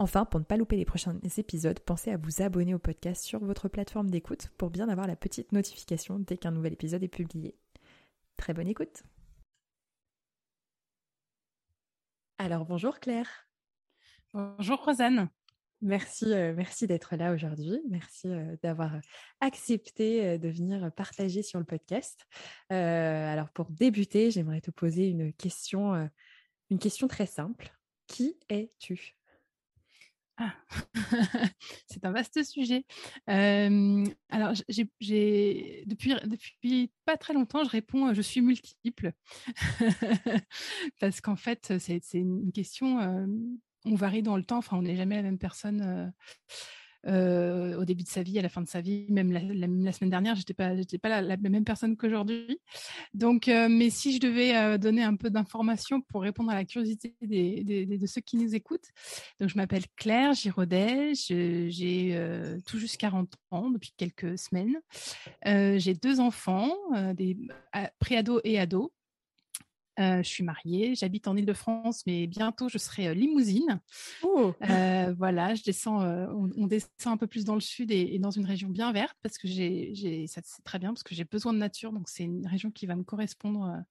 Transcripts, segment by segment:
Enfin, pour ne pas louper les prochains épisodes, pensez à vous abonner au podcast sur votre plateforme d'écoute pour bien avoir la petite notification dès qu'un nouvel épisode est publié. Très bonne écoute Alors bonjour Claire Bonjour Rosanne Merci, euh, merci d'être là aujourd'hui. Merci euh, d'avoir accepté euh, de venir partager sur le podcast. alors pour débuter, j'aimerais te poser une question, une question très simple. Qui es-tu? Ah, c'est un vaste sujet. alors, depuis, pas très longtemps, je réponds je suis multiple. Parce qu'en fait, c'est, une question, on varie dans le temps, enfin, on n'est jamais la même personne au début de sa vie, à la fin de sa vie, même la, semaine dernière, j'étais pas, j'étais pas la, même personne qu'aujourd'hui. Donc, euh, mais si je devais euh, donner un peu d'informations pour répondre à la curiosité de ceux qui nous écoutent, donc je m'appelle Claire Giraudet, j'ai tout juste 40 ans depuis quelques semaines. j'ai deux enfants, des préados et ados. Euh, je suis mariée, j'habite en Ile-de-France, mais bientôt je serai limousine. Oh. Euh, voilà, je descends, euh, on, descend un peu plus dans le sud et, dans une région bien verte parce que j'ai, ça c'est très bien parce que j'ai besoin de nature, donc c'est une région qui va me correspondre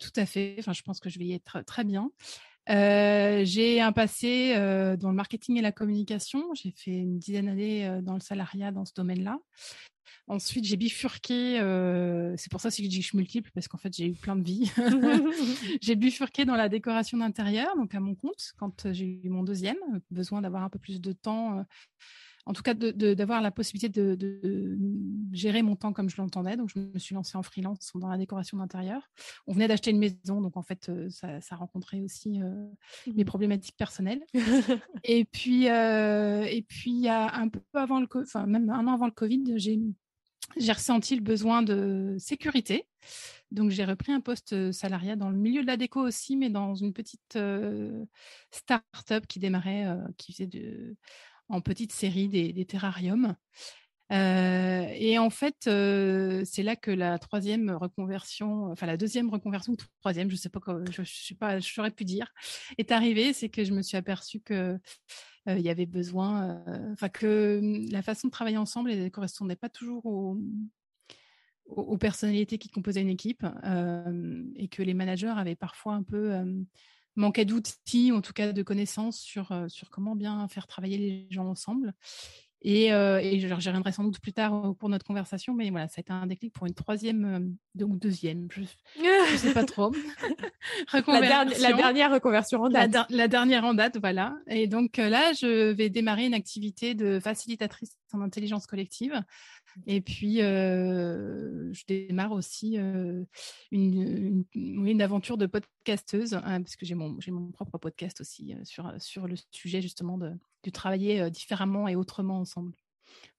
tout à fait. Enfin, je pense que je vais y être très bien. J'ai un passé dans le marketing et la communication. J'ai fait une dizaine d'années dans le salariat dans ce domaine-là. Ensuite, j'ai bifurqué. Euh, c'est pour ça que je dis que je suis multiple, parce qu'en fait, j'ai eu plein de vies. j'ai bifurqué dans la décoration d'intérieur, donc à mon compte, quand euh, j'ai eu mon deuxième, besoin d'avoir un peu plus de temps. Euh, en tout cas, d'avoir la possibilité de, gérer mon temps comme je l'entendais. Donc, je me suis lancée en freelance dans la décoration d'intérieur. On venait d'acheter une maison, donc en fait, ça, ça rencontrait aussi mes mmh. problématiques personnelles. et puis, et puis, un peu avant le, enfin même un an avant le Covid, j'ai j'ai ressenti le besoin de sécurité. Donc, j'ai repris un poste salariat dans le milieu de la déco aussi, mais dans une petite start-up qui démarrait, qui faisait de, en petite série des, terrariums. et en fait, c'est là que la troisième reconversion, enfin la deuxième reconversion ou troisième, je sais pas, je, sais pas, j'aurais pu dire, est arrivée. C'est que je me suis aperçue que il y avait besoin, enfin que mmh, la façon de travailler ensemble ne correspondait pas toujours aux, aux, personnalités qui composaient une équipe et que les managers avaient parfois un peu manqué d'outils, en tout cas de connaissances sur, sur comment bien faire travailler les gens ensemble. Et, euh, et j'y reviendrai sans doute plus tard au cours de notre conversation, mais voilà, ça a été un déclic pour une troisième euh, ou deuxième, je ne sais pas trop. la, la, dernière reconversion en date. La, dernière en date, voilà. Et donc euh, là, je vais démarrer une activité de facilitatrice en intelligence collective. Et puis, je démarre aussi une, une, une, aventure de podcasteuse, hein, parce que j'ai mon, mon propre podcast aussi sur, sur le sujet justement de, de travailler différemment et autrement ensemble.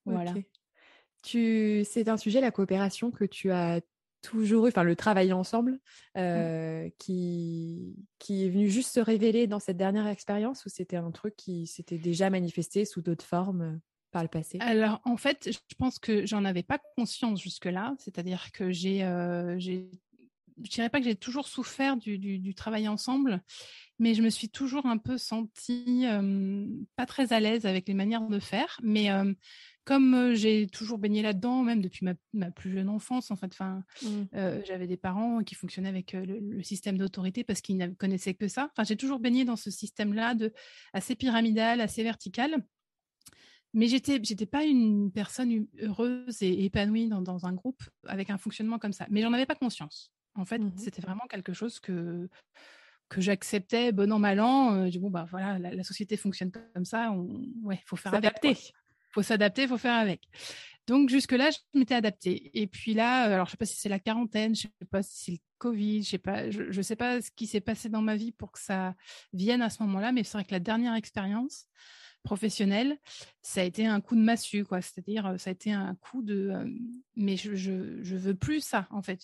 Voilà. Tu, c'est un sujet, la coopération, que tu as toujours eu, enfin le travail ensemble, mmh. qui, qui est venu juste se révéler dans cette dernière expérience ou c'était un truc qui s'était déjà manifesté sous d'autres formes? Par le passé? Alors en fait, je pense que j'en avais pas conscience jusque-là, c'est-à-dire que j'ai, j'ai je dirais pas que j'ai toujours souffert du, du, travail ensemble, mais je me suis toujours un peu sentie pas très à l'aise avec les manières de faire. Mais comme j'ai toujours baigné là-dedans, même depuis ma, plus jeune enfance, en fait, enfin, mmh. j'avais des parents qui fonctionnaient avec le, système d'autorité parce qu'ils ne connaissaient que ça. Enfin, j'ai toujours baigné dans ce système-là de assez pyramidal, assez vertical. Mais j'étais j'étais pas une personne heureuse et épanouie dans, dans, un groupe avec un fonctionnement comme ça. Mais j'en avais pas conscience. En fait, mmh c'était vraiment quelque chose que que j'acceptais bon an mal an. bon bah voilà, la, société fonctionne comme ça. On, ouais, faut faire adapter. Faut s'adapter, faut faire avec. Donc jusque-là, je m'étais adaptée. Et puis là, alors je sais pas si c'est la quarantaine, je sais pas si c'est le Covid, je sais pas, je, je sais pas ce qui s'est passé dans ma vie pour que ça vienne à ce moment-là, mais c'est vrai que la dernière expérience professionnelle, ça a été un coup de massue, quoi. C'est-à-dire, ça a été un coup de, mais je, veux plus ça, en fait.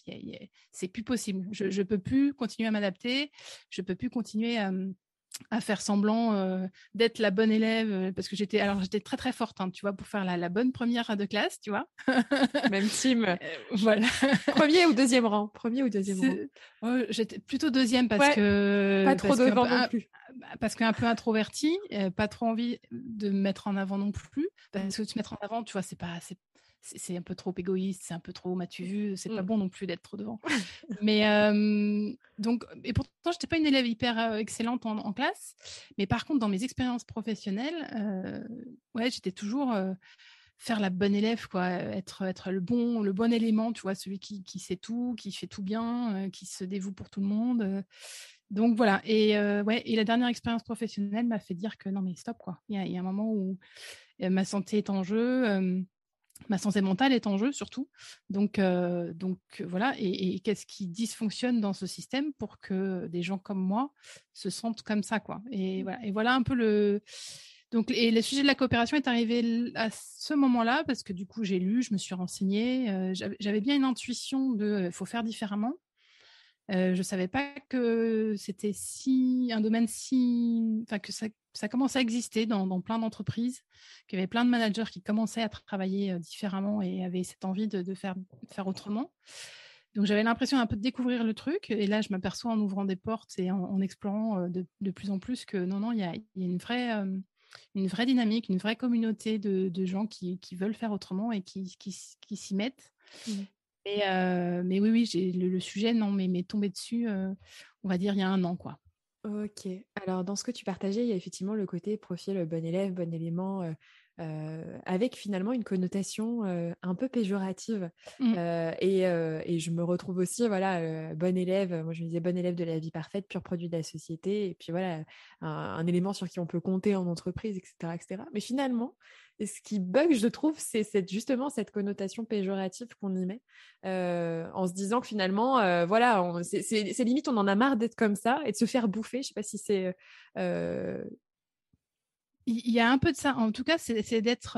C'est plus possible. Je, je peux plus continuer à m'adapter. Je peux plus continuer à à faire semblant euh, d'être la bonne élève euh, parce que j'étais alors j'étais très très forte hein, tu vois pour faire la, la, bonne première de classe tu vois. Même team. Euh, voilà. Premier ou deuxième rang? Premier ou deuxième rang? oh, j'étais plutôt deuxième parce que pas trop devant non plus. bah, parce qu'un peu introverti pas trop envie de me mettre en avant non plus parce que se mettre en avant tu vois c'est pas c'est un peu trop égoïste, c'est un peu trop m'as-tu vu, c'est pas mmh. bon non plus d'être trop devant. mais donc, et pourtant, j'étais pas une élève hyper excellente en, classe, mais par contre, dans mes expériences professionnelles, ouais, j'étais toujours faire la bonne élève, quoi, être, être le bon, le bon élément, tu vois, celui qui, qui sait tout, qui fait tout bien, qui se dévoue pour tout le monde. donc voilà. Et ouais, et la dernière expérience professionnelle m'a fait dire que non mais stop quoi. Il y a, il y a un moment où ma santé est en jeu ma santé mentale est en jeu surtout. Donc, euh, donc voilà. Et, qu'est-ce qui dysfonctionne dans ce système pour que des gens comme moi se sentent comme ça, quoi. Et mmh. voilà. Et voilà un peu le. Donc, et le sujet de la coopération est arrivé à ce moment-là parce que du coup, j'ai lu, je me suis renseignée. Euh, j'avais bien une intuition de, euh, faut faire différemment. je ne savais pas que c'était si un domaine si, enfin que ça ça commençait à exister dans, plein d'entreprises, qu'il y avait plein de managers qui commençaient à travailler euh, différemment et avaient cette envie de, faire, faire autrement. Donc j'avais l'impression un peu de découvrir le truc. Et là, je m'aperçois en ouvrant des portes et en, explorant euh, de, plus en plus que non, non, il y a, une, vraie, euh, une vraie dynamique, une vraie communauté de, gens qui, veulent faire autrement et qui, qui, s'y mettent. Mmh. mais oui, oui, le, le, sujet, non, mais tombé dessus, on va dire, il y a un an, quoi. Ok. Alors, dans ce que tu partageais, il y a effectivement le côté profil bon élève, bon élément, avec finalement une connotation un peu péjorative. Mmh. Et, et, je me retrouve aussi, voilà, bon élève, moi je me disais bon élève de la vie parfaite, pur produit de la société, et puis voilà, un, un élément sur qui on peut compter en entreprise, etc. etc. Mais finalement, et ce qui bug, je trouve, c'est justement cette connotation péjorative qu'on y met, euh, en se disant que finalement, euh, voilà, c'est limite, on en a marre d'être comme ça et de se faire bouffer. Je sais pas si c'est. Euh, il y a un peu de ça. En tout cas, c'est d'être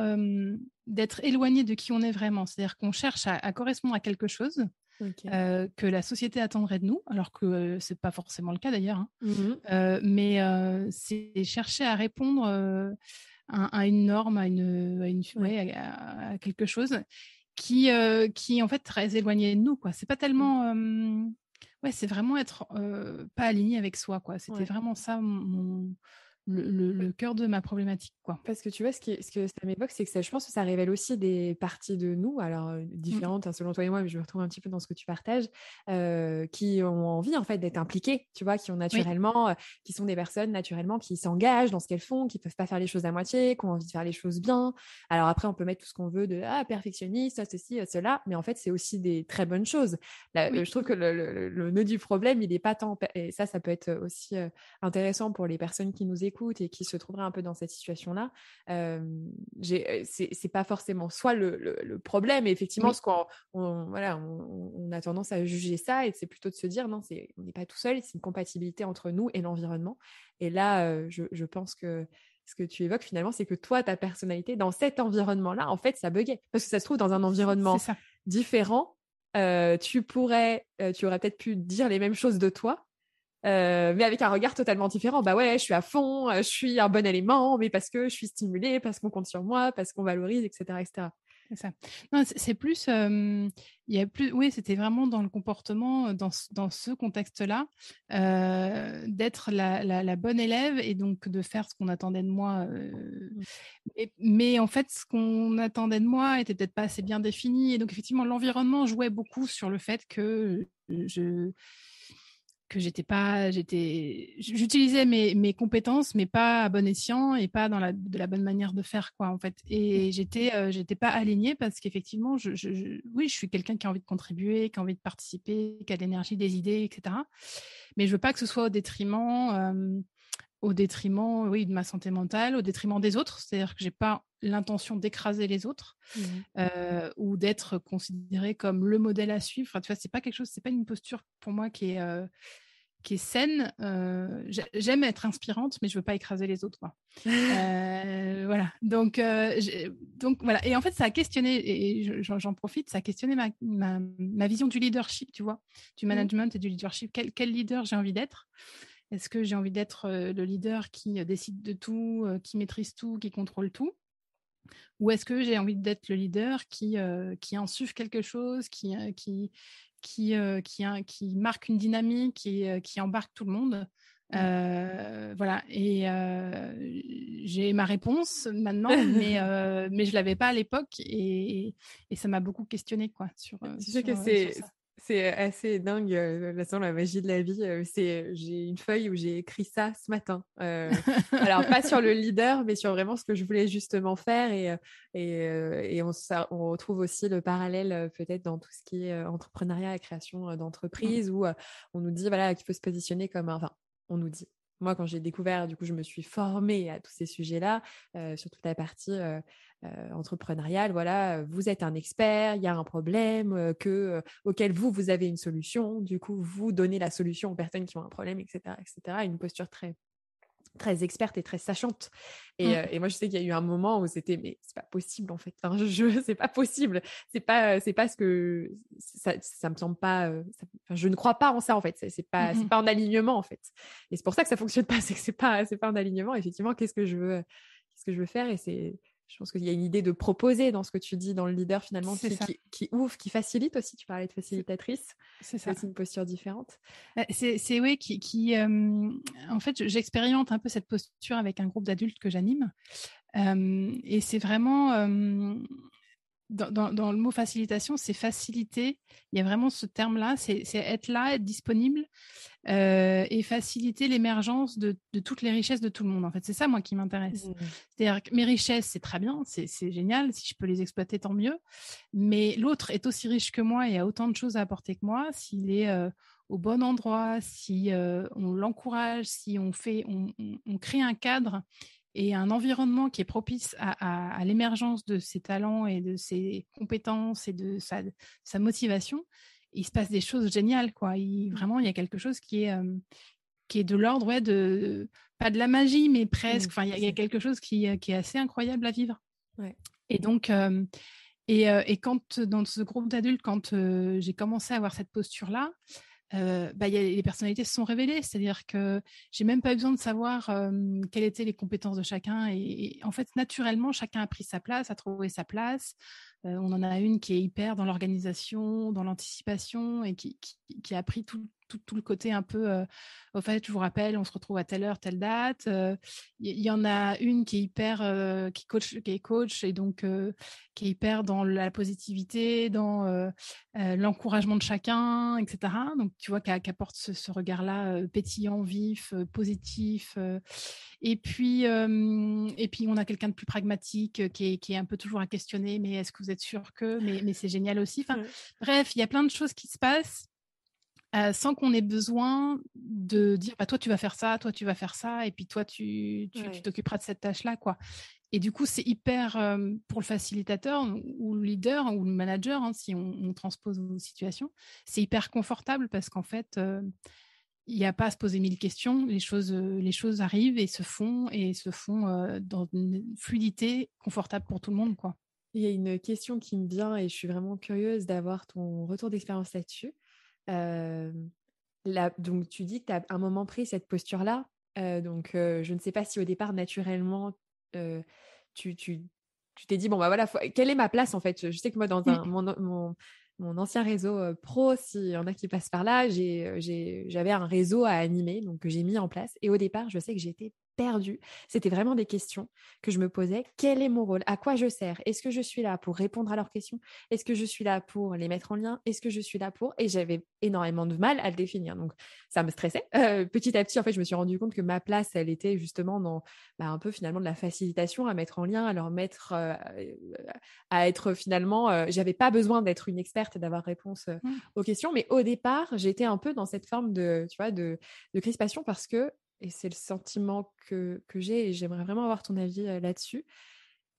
d'être éloigné de qui on est vraiment. C'est-à-dire qu'on cherche à, correspondre à quelque chose. que la société attendrait de nous, alors que c'est pas forcément le cas d'ailleurs. Hein. Mmh mais c'est chercher à répondre à, une norme, à une, à, une, ouais, à, quelque chose qui, euh, qui en fait très éloigné de nous. quoi. C'est pas tellement, mmh. ouais, c'est vraiment être pas aligné avec soi. quoi. C'était vraiment ça mon, le, cœur de ma problématique. Quoi. Parce que tu vois, ce, qui, ce que ça m'évoque, c'est que ça, je pense que ça révèle aussi des parties de nous, alors euh, mmh. différentes hein, selon toi et moi, mais je me retrouve un petit peu dans ce que tu partages, euh, qui ont envie en fait d'être impliquées, tu vois, qui ont naturellement, euh, qui sont des personnes naturellement qui s'engagent dans ce qu'elles font, qui peuvent pas faire les choses à moitié, qui ont envie de faire les choses bien. Alors après, on peut mettre tout ce qu'on veut de ah perfectionniste, ceci, cela, mais en fait, c'est aussi des très bonnes choses. je trouve que le, le, nœud du problème, il n'est pas tant, et ça, ça peut être aussi intéressant pour les personnes qui nous écoutent et qui se trouveraient un peu dans cette situation-là, euh, c'est pas forcément soit le, problème, et effectivement, ce qu'on on, voilà, on, a tendance à juger ça, et c'est plutôt de se dire non, on n'est pas tout seul, c'est une compatibilité entre nous et l'environnement. Et là, je, pense que ce que tu évoques finalement, c'est que toi, ta personnalité, dans cet environnement-là, en fait, ça buguait. Parce que ça se trouve dans un environnement différent, tu pourrais, tu aurais peut-être pu dire les mêmes choses de toi, euh, mais avec un regard totalement différent. Bah ouais, je suis à fond, euh, je suis un bon élément, mais parce que je suis stimulée, parce qu'on compte sur moi, parce qu'on valorise, etc., etc. C'est ça. C'est plus, il y a plus, oui, c'était vraiment dans le comportement, dans, dans ce contexte-là, euh, d'être la, la, bonne élève et donc de faire ce qu'on attendait de moi. Mais en fait, ce qu'on attendait de moi était peut-être pas assez bien défini. Et donc, effectivement, l'environnement jouait beaucoup sur le fait que je que j'étais pas, j'étais, j'utilisais mes, mes, compétences, mais pas à bon escient et pas dans la, de la bonne manière de faire, quoi, en fait. Et j'étais, euh, j'étais pas alignée parce qu'effectivement, je, je, oui, je suis quelqu'un qui a envie de contribuer, qui a envie de participer, qui a de l'énergie, des idées, etc. Mais je veux pas que ce soit au détriment, euh, au détriment, oui, de ma santé mentale, au détriment des autres. C'est-à-dire que j'ai pas l'intention d'écraser les autres mmh. euh, ou d'être considéré comme le modèle à suivre. Enfin, tu vois, c'est pas quelque chose, c'est pas une posture pour moi qui est euh, qui est saine. Euh, j'aime être inspirante, mais je veux pas écraser les autres. Quoi. voilà. Donc donc voilà. Et en fait, ça a questionné et j'en profite, ça a questionné ma, ma, ma, vision du leadership, tu vois, du mmh. management et du leadership. Quel, quel leader j'ai envie d'être? Est-ce que j'ai envie d'être le leader qui décide de tout, qui maîtrise tout, qui contrôle tout? Ou est-ce que j'ai envie d'être le leader qui, euh, qui insuffle quelque chose, qui, euh, qui, qui, euh, qui, qui, marque une dynamique, qui, qui embarque tout le monde? Mmh. voilà, et j'ai ma réponse maintenant, mais, mais je ne l'avais pas à l'époque et, et, ça m'a beaucoup questionné. Quoi, sur, sur, que c'est, c'est assez dingue, euh, de la magie de la vie. Euh, c'est, j'ai une feuille où j'ai écrit ça ce matin. Euh, alors, pas sur le leader, mais sur vraiment ce que je voulais justement faire. Et, et, et on, on, retrouve aussi le parallèle peut-être dans tout ce qui est entrepreneuriat et création mmh. d'entreprise, où on nous dit voilà, qu'il faut se positionner comme un... Enfin, on nous dit, moi, quand j'ai découvert, du coup, je me suis formée à tous ces sujets-là, sur toute la partie euh, entrepreneurial, voilà, vous êtes un expert, il y a un problème euh, que, euh, auquel vous, vous avez une solution, du coup, vous donnez la solution aux personnes qui ont un problème, etc., etc., une posture très très experte et très sachante. Et, mmh. et moi, je sais qu'il y a eu un moment où c'était, mais c'est pas possible en fait. Enfin, je, c'est pas possible. C'est pas, c'est pas ce que ça, ça me semble pas. je ne crois pas en ça en fait. C'est pas, c'est mmh pas en alignement en fait. Et c'est pour ça que ça fonctionne pas. C'est que c'est pas, c'est pas en alignement. Effectivement, qu'est-ce que je veux, qu'est-ce que je veux faire? Et c'est, je pense qu'il y a une idée de proposer dans ce que tu dis dans le leader finalement qui, qui, ouvre, qui facilite aussi. Tu parlais de facilitatrice. C'est ça. C'est une posture différente. Bah, c'est oui, qui, qui euh, en fait, j'expérimente un peu cette posture avec un groupe d'adultes que j'anime. Euh, et c'est vraiment euh, dans, le mot facilitation, c'est faciliter. Il y a vraiment ce terme-là, c'est être là, être disponible euh, et faciliter l'émergence de, toutes les richesses de tout le monde. En fait, c'est ça moi qui m'intéresse. Mmh. C'est-à-dire que mes richesses, c'est très bien, c'est génial. Si je peux les exploiter, tant mieux. Mais l'autre est aussi riche que moi et a autant de choses à apporter que moi s'il est euh, au bon endroit, si euh, on l'encourage, si on fait, on crée un cadre et un environnement qui est propice à, l'émergence de ses talents et de ses compétences et de sa, sa, motivation, il se passe des choses géniales. Quoi. Il, mmh. vraiment, il y a quelque chose qui est, qui est de l'ordre, ouais, de, pas de la magie, mais presque. Mmh, enfin, il y, a, quelque chose qui, qui, est assez incroyable à vivre. Et donc, et, et, quand dans ce groupe d'adultes, quand j'ai commencé à avoir cette posture-là, euh, bah, y a, les personnalités se sont révélées. C'est-à-dire que j'ai même pas eu besoin de savoir quelles étaient les compétences de chacun. Et, en fait, naturellement, chacun a pris sa place, a trouvé sa place. Euh, on en a une qui est hyper dans l'organisation, dans l'anticipation et qui, qui, qui, a pris tout, tout, le côté un peu, euh, au fait, je vous rappelle, on se retrouve à telle heure, telle date. Il euh, y, en a une qui est hyper, euh, qui coach, qui est coach et donc qui est hyper dans la positivité, dans l'encouragement de chacun, etc. Donc tu vois qu'elle apporte ce, regard-là pétillant, vif, positif. et puis, et puis on a quelqu'un de plus pragmatique qui est, qui est, un peu toujours à questionner. Mais est-ce que vous êtes sûr que Mais, mais c'est génial aussi. Enfin, bref, il y a plein de choses qui se passent euh, sans qu'on ait besoin de dire bah, toi tu vas faire ça, toi tu vas faire ça, et puis toi tu t'occuperas de cette tâche-là. quoi. Et du coup, c'est hyper, pour le facilitateur ou le leader ou le manager, hein, si on, transpose vos situations, c'est hyper confortable parce qu'en fait, il n'y a pas à se poser mille questions. Les choses, les choses arrivent et se font et se font dans une fluidité confortable pour tout le monde. quoi. Il y a une question qui me vient et je suis vraiment curieuse d'avoir ton retour d'expérience là-dessus donc, tu dis que tu as un moment pris cette posture-là. donc, je ne sais pas si au départ, naturellement, tu, tu, tu t'es dit, bon, bah voilà, quelle est ma place en fait? Je sais que moi, dans un, mon, mon, ancien réseau pro, s'il y en a qui passent par là, j'avais un réseau à animer, donc que j'ai mis en place. Et au départ, je sais que j'étais perdue. C'était vraiment des questions que je me posais. Quel est mon rôle? À quoi je sers? Est-ce que je suis là pour répondre à leurs questions? Est-ce que je suis là pour les mettre en lien? Est-ce que je suis là pour? Et j'avais énormément de mal à le définir. Donc, ça me stressait. Euh, petit à petit, en fait, je me suis rendu compte que ma place, elle était justement dans bah, un peu finalement de la facilitation à mettre en lien, à leur mettre, euh, à être finalement. Euh, j'avais pas besoin d'être une experte et d'avoir réponse mmh. aux questions, mais au départ, j'étais un peu dans cette forme de, tu vois, de, de crispation parce que et c'est le sentiment que, que j'ai, et j'aimerais vraiment avoir ton avis là-dessus.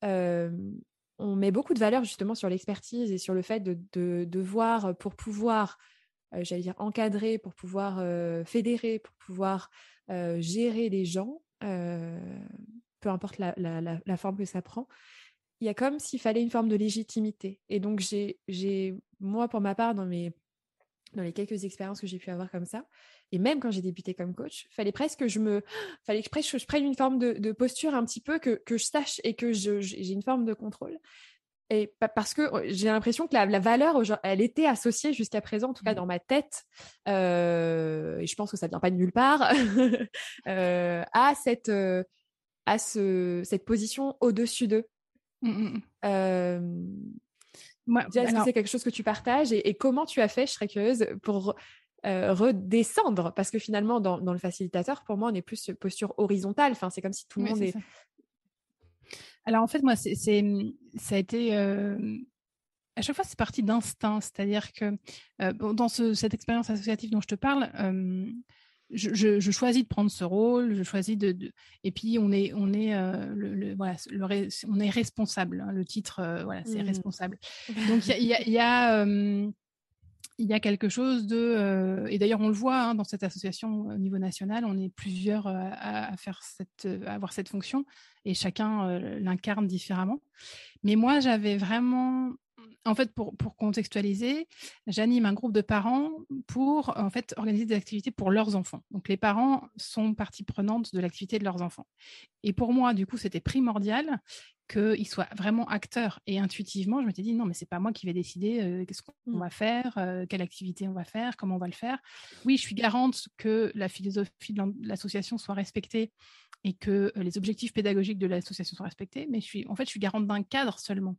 on met beaucoup de valeur justement sur l'expertise et sur le fait de, de, de voir pour pouvoir, j'allais dire, encadrer, pour pouvoir fédérer, pour pouvoir gérer les gens, peu importe la, la, la, forme que ça prend. Il y a comme s'il fallait une forme de légitimité. Et donc, j'ai, moi, pour ma part, dans mes dans les quelques expériences que j'ai pu avoir comme ça, et même quand j'ai débuté comme coach, fallait presque que je me, fallait que je, prenne une forme de, posture un petit peu, que, que je sache et que j'ai une forme de contrôle. Et parce que oh, j'ai l'impression que la, valeur, elle était associée jusqu'à présent, en tout cas mmh. dans ma tête, euh, et je pense que ça vient pas de nulle part, euh, à cette, euh, à ce, cette position au-dessus d'eux. Mmh, mmh, est-ce que c'est quelque chose que tu partages et, comment tu as fait, je serais curieuse, pour euh, redescendre? Parce que finalement, dans, le facilitateur, pour moi, on est plus posture horizontale. Enfin, c'est comme si tout le monde est. Alors en fait, moi, c'est, ça a été. Euh, à chaque fois, c'est parti d'instinct. C'est-à-dire que euh, dans cette expérience associative dont je te parle, je, choisis de prendre ce rôle, je choisis de, et puis on est on est euh, le, voilà on est responsable. Hein, le titre euh, voilà c'est mmh. responsable. Donc il y a, y, a, il y a quelque chose de euh, et d'ailleurs on le voit hein, dans cette association au niveau national, on est plusieurs à, faire cette à avoir cette fonction et chacun l'incarne différemment. Mais moi j'avais vraiment en fait, pour, contextualiser, j'anime un groupe de parents pour en fait organiser des activités pour leurs enfants. Donc les parents sont partie prenante de l'activité de leurs enfants. Et pour moi, du coup, c'était primordial qu'ils soient vraiment acteurs. Et intuitivement, je m'étais dit non, mais c'est pas moi qui vais décider euh, qu'est-ce qu'on mmh. va faire, euh, quelle activité on va faire, comment on va le faire. Oui, je suis garante que la philosophie de l'association soit respectée et que euh, les objectifs pédagogiques de l'association soient respectés, mais je suis en fait je suis garante d'un cadre seulement.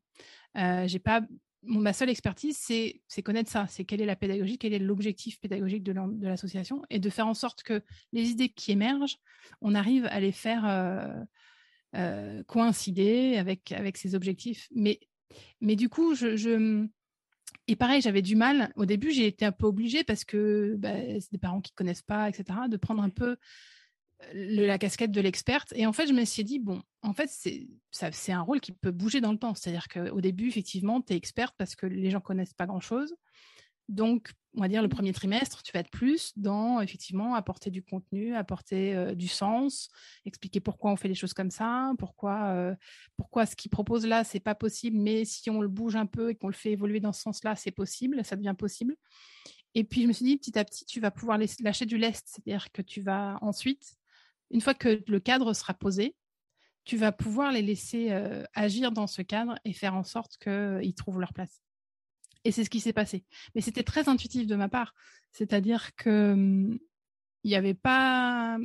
j'ai pas ma seule expertise, c'est connaître ça, c'est quelle est la pédagogie, quel est l'objectif pédagogique de l'association, et de faire en sorte que les idées qui émergent, on arrive à les faire euh, euh, coïncider avec, avec ces objectifs. Mais, mais du coup, je, et pareil, j'avais du mal. Au début, j'ai été un peu obligée parce que bah, c'est des parents qui ne connaissent pas, etc., de prendre un peu la casquette de l'experte. Et en fait, je me suis dit, bon, en fait, c'est un rôle qui peut bouger dans le temps. C'est-à-dire qu'au début, effectivement, tu es experte parce que les gens connaissent pas grand-chose. Donc, on va dire le mmh. premier trimestre, tu vas être plus dans, effectivement, apporter du contenu, apporter euh, du sens, expliquer pourquoi on fait les choses comme ça, pourquoi, euh, pourquoi ce qu'ils proposent là, c'est pas possible, mais si on le bouge un peu et qu'on le fait évoluer dans ce sens-là, c'est possible, ça devient possible. Et puis, je me suis dit, petit à petit, tu vas pouvoir lâcher du lest, c'est-à-dire que tu vas ensuite une fois que le cadre sera posé, tu vas pouvoir les laisser euh, agir dans ce cadre et faire en sorte qu'ils trouvent leur place. Et c'est ce qui s'est passé. Mais c'était très intuitif de ma part. C'est-à-dire que hum, il n'y avait pas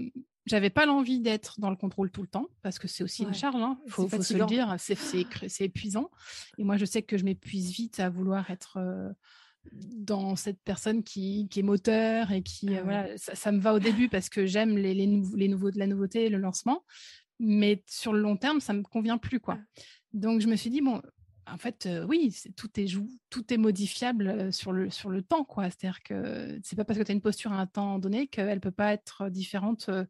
j'avais pas l'envie d'être dans le contrôle tout le temps parce que c'est aussi une charge, il hein. faut, se le dire, c'est épuisant. Et moi, je sais que je m'épuise vite à vouloir être euh, dans cette personne qui, est moteur et qui ah voilà ça, me va au début parce que j'aime les, les, les nouveaux de la nouveauté le lancement mais sur le long terme ça me convient plus quoi donc je me suis dit bon en fait euh, oui tout est tout est modifiable euh, sur le sur le temps quoi. C'est à dire que c'est pas parce que tu as une posture à un temps donné qu'elle peut pas être différente euh,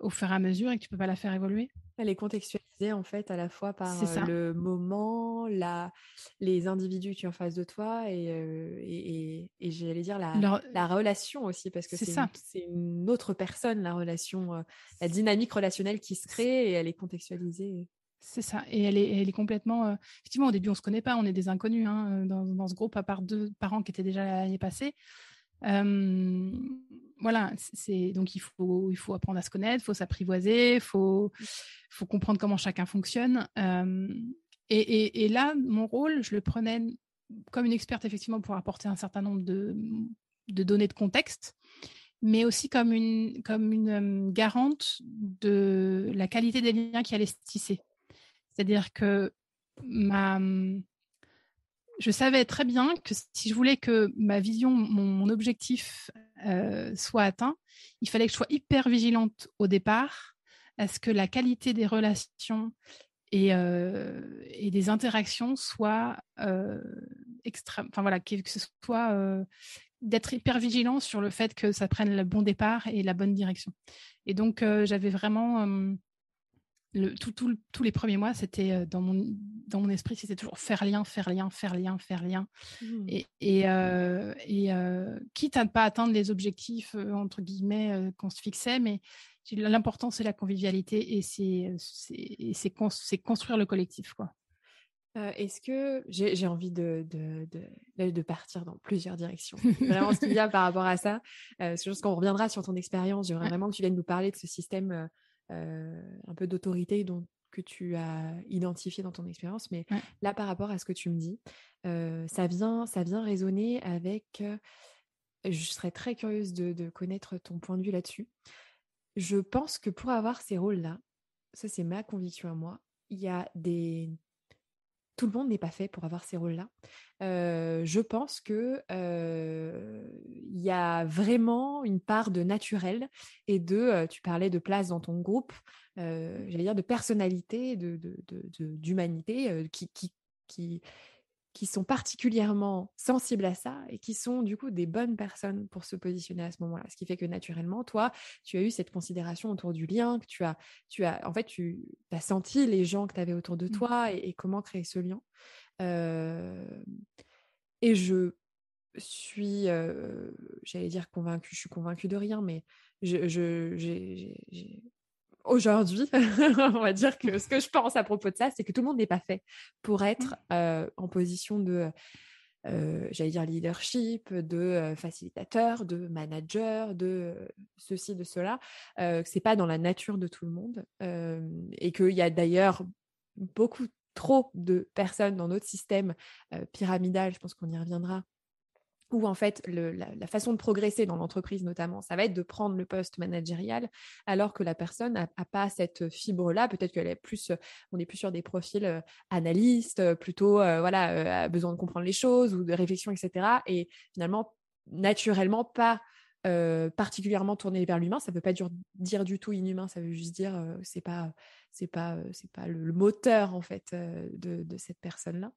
au fur et à mesure et que tu peux pas la faire évoluer. Elle est contextualisée en fait à la fois par le moment, la, les individus qui sont en face de toi et, et, et, j'allais dire la, la, relation aussi parce que c'est une, une, autre personne la relation, la dynamique relationnelle qui se crée et elle est contextualisée. C'est ça, et elle est, complètement. effectivement, au début, on se connaît pas, on est des inconnus hein, dans, dans, ce groupe, à part deux parents qui étaient déjà l'année passée voilà, donc il faut apprendre à se connaître, il faut s'apprivoiser, il faut comprendre comment chacun fonctionne. Et, là, mon rôle, je le prenais comme une experte effectivement pour apporter un certain nombre de, de données de contexte, mais aussi comme une, comme une garante de la qualité des liens qui allaient se tisser. C'est-à-dire que je savais très bien que si je voulais que ma vision, mon, objectif soit atteint, il fallait que je sois hyper vigilante au départ à ce que la qualité des relations et, et des interactions soit extrême. Enfin voilà, que ce soit d'être hyper vigilant sur le fait que ça prenne le bon départ et la bonne direction. Et donc j'avais vraiment le, tous les premiers mois, c'était dans mon, dans mon esprit, c'était toujours faire lien, faire lien, faire lien, faire lien. Mmh. Et, et, et quitte à ne pas atteindre les objectifs, entre guillemets, qu'on se fixait, mais l'important, c'est la convivialité et c'est construire le collectif. quoi. Est-ce que j'ai envie de, de, de, de, partir dans plusieurs directions? Vraiment, ce qu'il y a par rapport à ça, euh, je pense qu'on reviendra sur ton expérience. J'aimerais vraiment que tu viennes nous parler de ce système un peu d'autorité dont que tu as identifié dans ton expérience. Mais là, par rapport à ce que tu me dis, ça, vient, ça vient résonner avec... je serais très curieuse de, connaître ton point de vue là-dessus. Je pense que pour avoir ces rôles-là, ça c'est ma conviction à moi, il y a des... Tout le monde n'est pas fait pour avoir ces rôles-là. je pense que il y a vraiment une part de naturel et de, tu parlais de place dans ton groupe, j'allais dire de personnalité, de, d'humanité qui, qui, qui, qui sont particulièrement sensibles à ça et qui sont du coup des bonnes personnes pour se positionner à ce moment-là. Ce qui fait que naturellement, toi, tu as eu cette considération autour du lien, que tu as, tu as, en fait, tu as senti les gens que tu avais autour de mmh. toi et, comment créer ce lien. et je suis, j'allais dire convaincue, je suis convaincue de rien, mais je, j'ai aujourd'hui, on va dire que ce que je pense à propos de ça, c'est que tout le monde n'est pas fait pour être mmh. euh, en position de, euh, j'allais dire leadership, de euh, facilitateur, de manager, de ceci, de cela. c'est pas dans la nature de tout le monde et qu'il y a d'ailleurs beaucoup trop de personnes dans notre système pyramidal, je pense qu'on y reviendra, où en fait la, façon de progresser dans l'entreprise notamment, ça va être de prendre le poste managérial, alors que la personne n'a pas cette fibre-là. Peut-être qu'elle est plus, on est plus sur des profils euh, analystes, euh, plutôt euh, voilà, besoin de comprendre les choses ou de réflexion, etc. Et finalement, naturellement pas particulièrement tourné vers l'humain. Ça ne veut pas dire, du tout inhumain, ça veut juste dire c'est pas c'est pas c'est pas le, moteur en fait de, de cette personne là.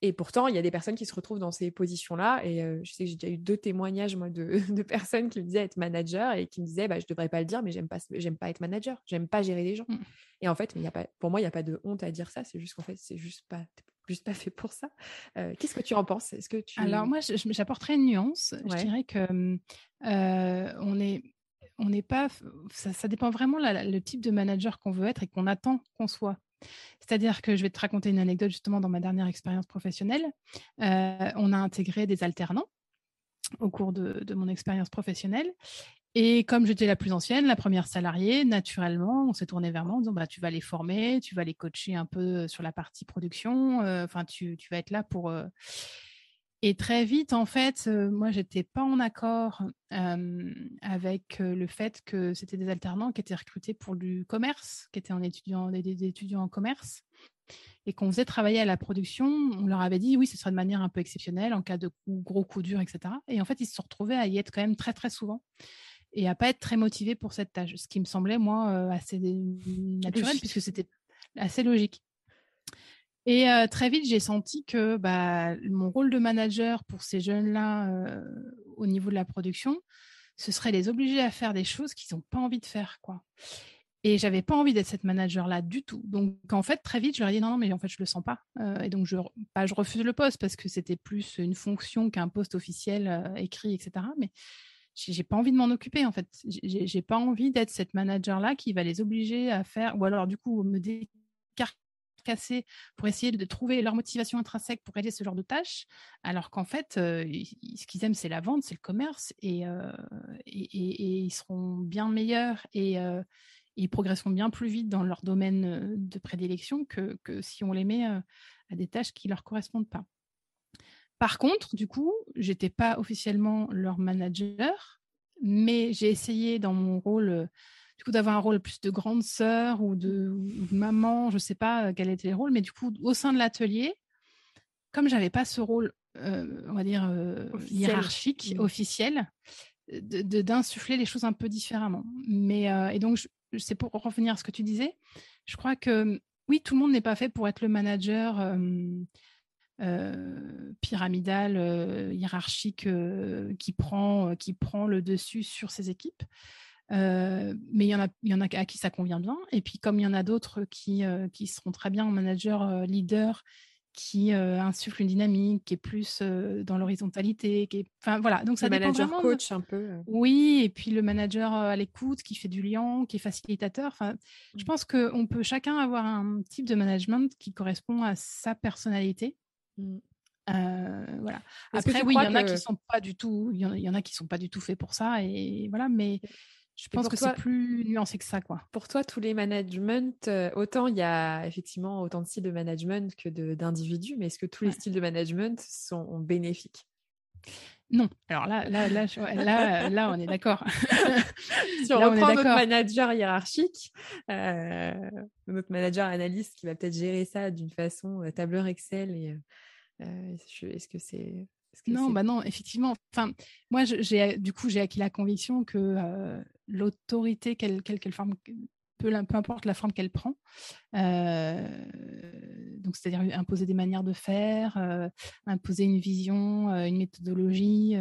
Et pourtant, il y a des personnes qui se retrouvent dans ces positions-là. Et je sais que j'ai déjà eu deux témoignages moi, de, personnes qui me disaient être manager et qui me disaient bah, Je ne devrais pas le dire, mais j'aime pas, j'aime pas être manager. J'aime pas gérer des gens. Mmh. Et en fait, y a pas, pour moi, il n'y a pas de honte à dire ça. C'est juste qu'en fait, c'est juste pas, juste pas fait pour ça. qu'est-ce que tu en penses? Est-ce que tu... Alors, moi, j'apporterais une nuance. Je dirais que on est on n'est pas, ça, dépend vraiment le type de manager qu'on veut être et qu'on attend qu'on soit. C'est-à-dire que je vais te raconter une anecdote justement dans ma dernière expérience professionnelle. Euh, on a intégré des alternants au cours de, mon expérience professionnelle. Et comme j'étais la plus ancienne, la première salariée, naturellement, on s'est tourné vers moi en disant bah, Tu vas les former, tu vas les coacher un peu sur la partie production, euh, enfin, tu, tu, vas être là pour. Euh, et très vite, en fait, moi, moi, j'étais pas en accord avec le fait que c'était des alternants qui étaient recrutés pour du commerce, qui étaient en étudiant, des, étudiants en commerce, et qu'on faisait travailler à la production. On leur avait dit, oui, ce sera de manière un peu exceptionnelle, en cas de gros coups durs, etc. Et en fait, ils se sont retrouvés à y être quand même très, très souvent et à pas être très motivés pour cette tâche, ce qui me semblait, moi, assez naturel, puisque c'était assez logique. Et très vite, j'ai senti que bah, mon rôle de manager pour ces jeunes-là au niveau de la production, ce serait les obliger à faire des choses qu'ils n'ont pas envie de faire. quoi. Et j'avais pas envie d'être cette manager-là du tout. Donc, en fait, très vite, je leur ai dit non, non, mais en fait, je le sens pas. et donc, je, pas, je refuse le poste parce que c'était plus une fonction qu'un poste officiel écrit, etc. Mais j'ai pas envie de m'en occuper, en fait. J'ai pas envie d'être cette manager-là qui va les obliger à faire, ou alors, du coup, me décarter casser pour essayer de trouver leur motivation intrinsèque pour réaliser ce genre de tâches, alors qu'en fait, ce qu'ils aiment, c'est la vente, c'est le commerce, et, et, ils seront bien meilleurs et ils progresseront bien plus vite dans leur domaine de prédilection que, que si on les met à des tâches qui leur correspondent pas. Par contre, du coup, j'étais pas officiellement leur manager, mais j'ai essayé dans mon rôle du coup d'avoir un rôle plus de grande sœur ou de, maman, je ne sais pas quel était le rôle, mais du coup au sein de l'atelier, comme j'avais pas ce rôle, on va dire hiérarchique, mmh. officiel, de d'insuffler les choses un peu différemment. Mais et donc c'est pour revenir à ce que tu disais, je crois que oui, tout le monde n'est pas fait pour être le manager pyramidal, hiérarchique qui prend qui prend le dessus sur ses équipes. mais il y en a, il y en a à qui ça convient bien. Et puis comme il y en a d'autres qui, qui seront très bien en manager leader qui euh, insuffle une dynamique, qui est plus euh, dans l'horizontalité, qui est... enfin voilà. Donc ça le dépend manager coach un peu. Euh. Oui, et puis le manager à l'écoute, qui fait du lien, qui est facilitateur. Enfin, je mmh. pense qu'on peut chacun avoir un type de management qui correspond à sa personnalité. Mmh. voilà. Après, oui, il y en a qui sont pas du tout, il y, en a qui sont pas du tout faits pour ça, et voilà. Mais je pense que c'est plus nuancé que ça, quoi. Pour toi, tous les managements, euh, autant il y a effectivement autant de styles de management que d'individus, mais est-ce que tous les styles de management sont bénéfiques? Non. Alors là, là, là, là, là, on est d'accord. si on reprend notre manager hiérarchique, euh, notre manager analyste qui va peut-être gérer ça d'une façon tableur Excel, et est-ce que c'est non, bah non, effectivement. Enfin, moi, j'ai du coup, j'ai acquis la conviction que l'autorité, quelle, quelle, forme, peu, peu, importe la forme qu'elle prend, euh, donc c'est-à-dire imposer des manières de faire, euh, imposer une vision, euh, une méthodologie,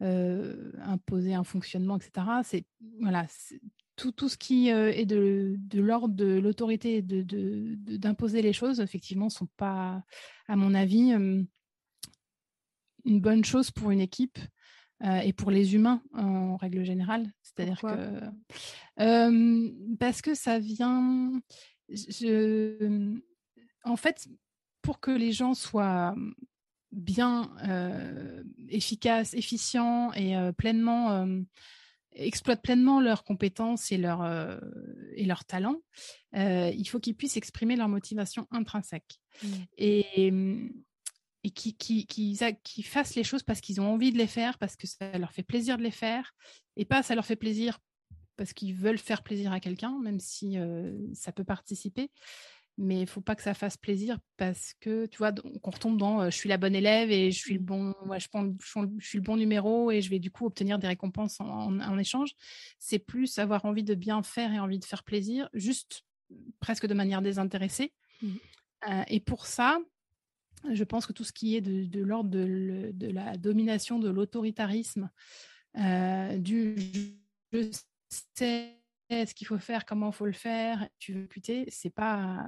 imposer un fonctionnement, etc. C'est voilà, tout, tout, ce qui est de, l'ordre de l'autorité d'imposer de, de, les choses, effectivement, sont pas, à mon avis, une bonne chose pour une équipe euh, et pour les humains en règle générale. C'est-à-dire que euh, parce que ça vient, je... en fait, pour que les gens soient bien euh, efficaces, efficients et pleinement exploitent pleinement leurs compétences et leurs et leurs talents, il faut qu'ils puissent exprimer leur motivation intrinsèque. Mmh. Et et qui, qui, qui, qui, fassent les choses parce qu'ils ont envie de les faire, parce que ça leur fait plaisir de les faire, et pas ça leur fait plaisir parce qu'ils veulent faire plaisir à quelqu'un, même si euh, ça peut participer. Mais il faut pas que ça fasse plaisir parce que, tu vois, qu'on retombe dans euh, je suis la bonne élève et je suis le bon, je, je, suis le bon numéro et je vais du coup obtenir des récompenses en, en, échange. C'est plus avoir envie de bien faire et envie de faire plaisir, juste presque de manière désintéressée. Mmh. Euh, et pour ça, je pense que tout ce qui est de, l'ordre de, la domination, de l'autoritarisme, euh, du je sais ce qu'il faut faire, comment il faut le faire, tu veux puter, c'est pas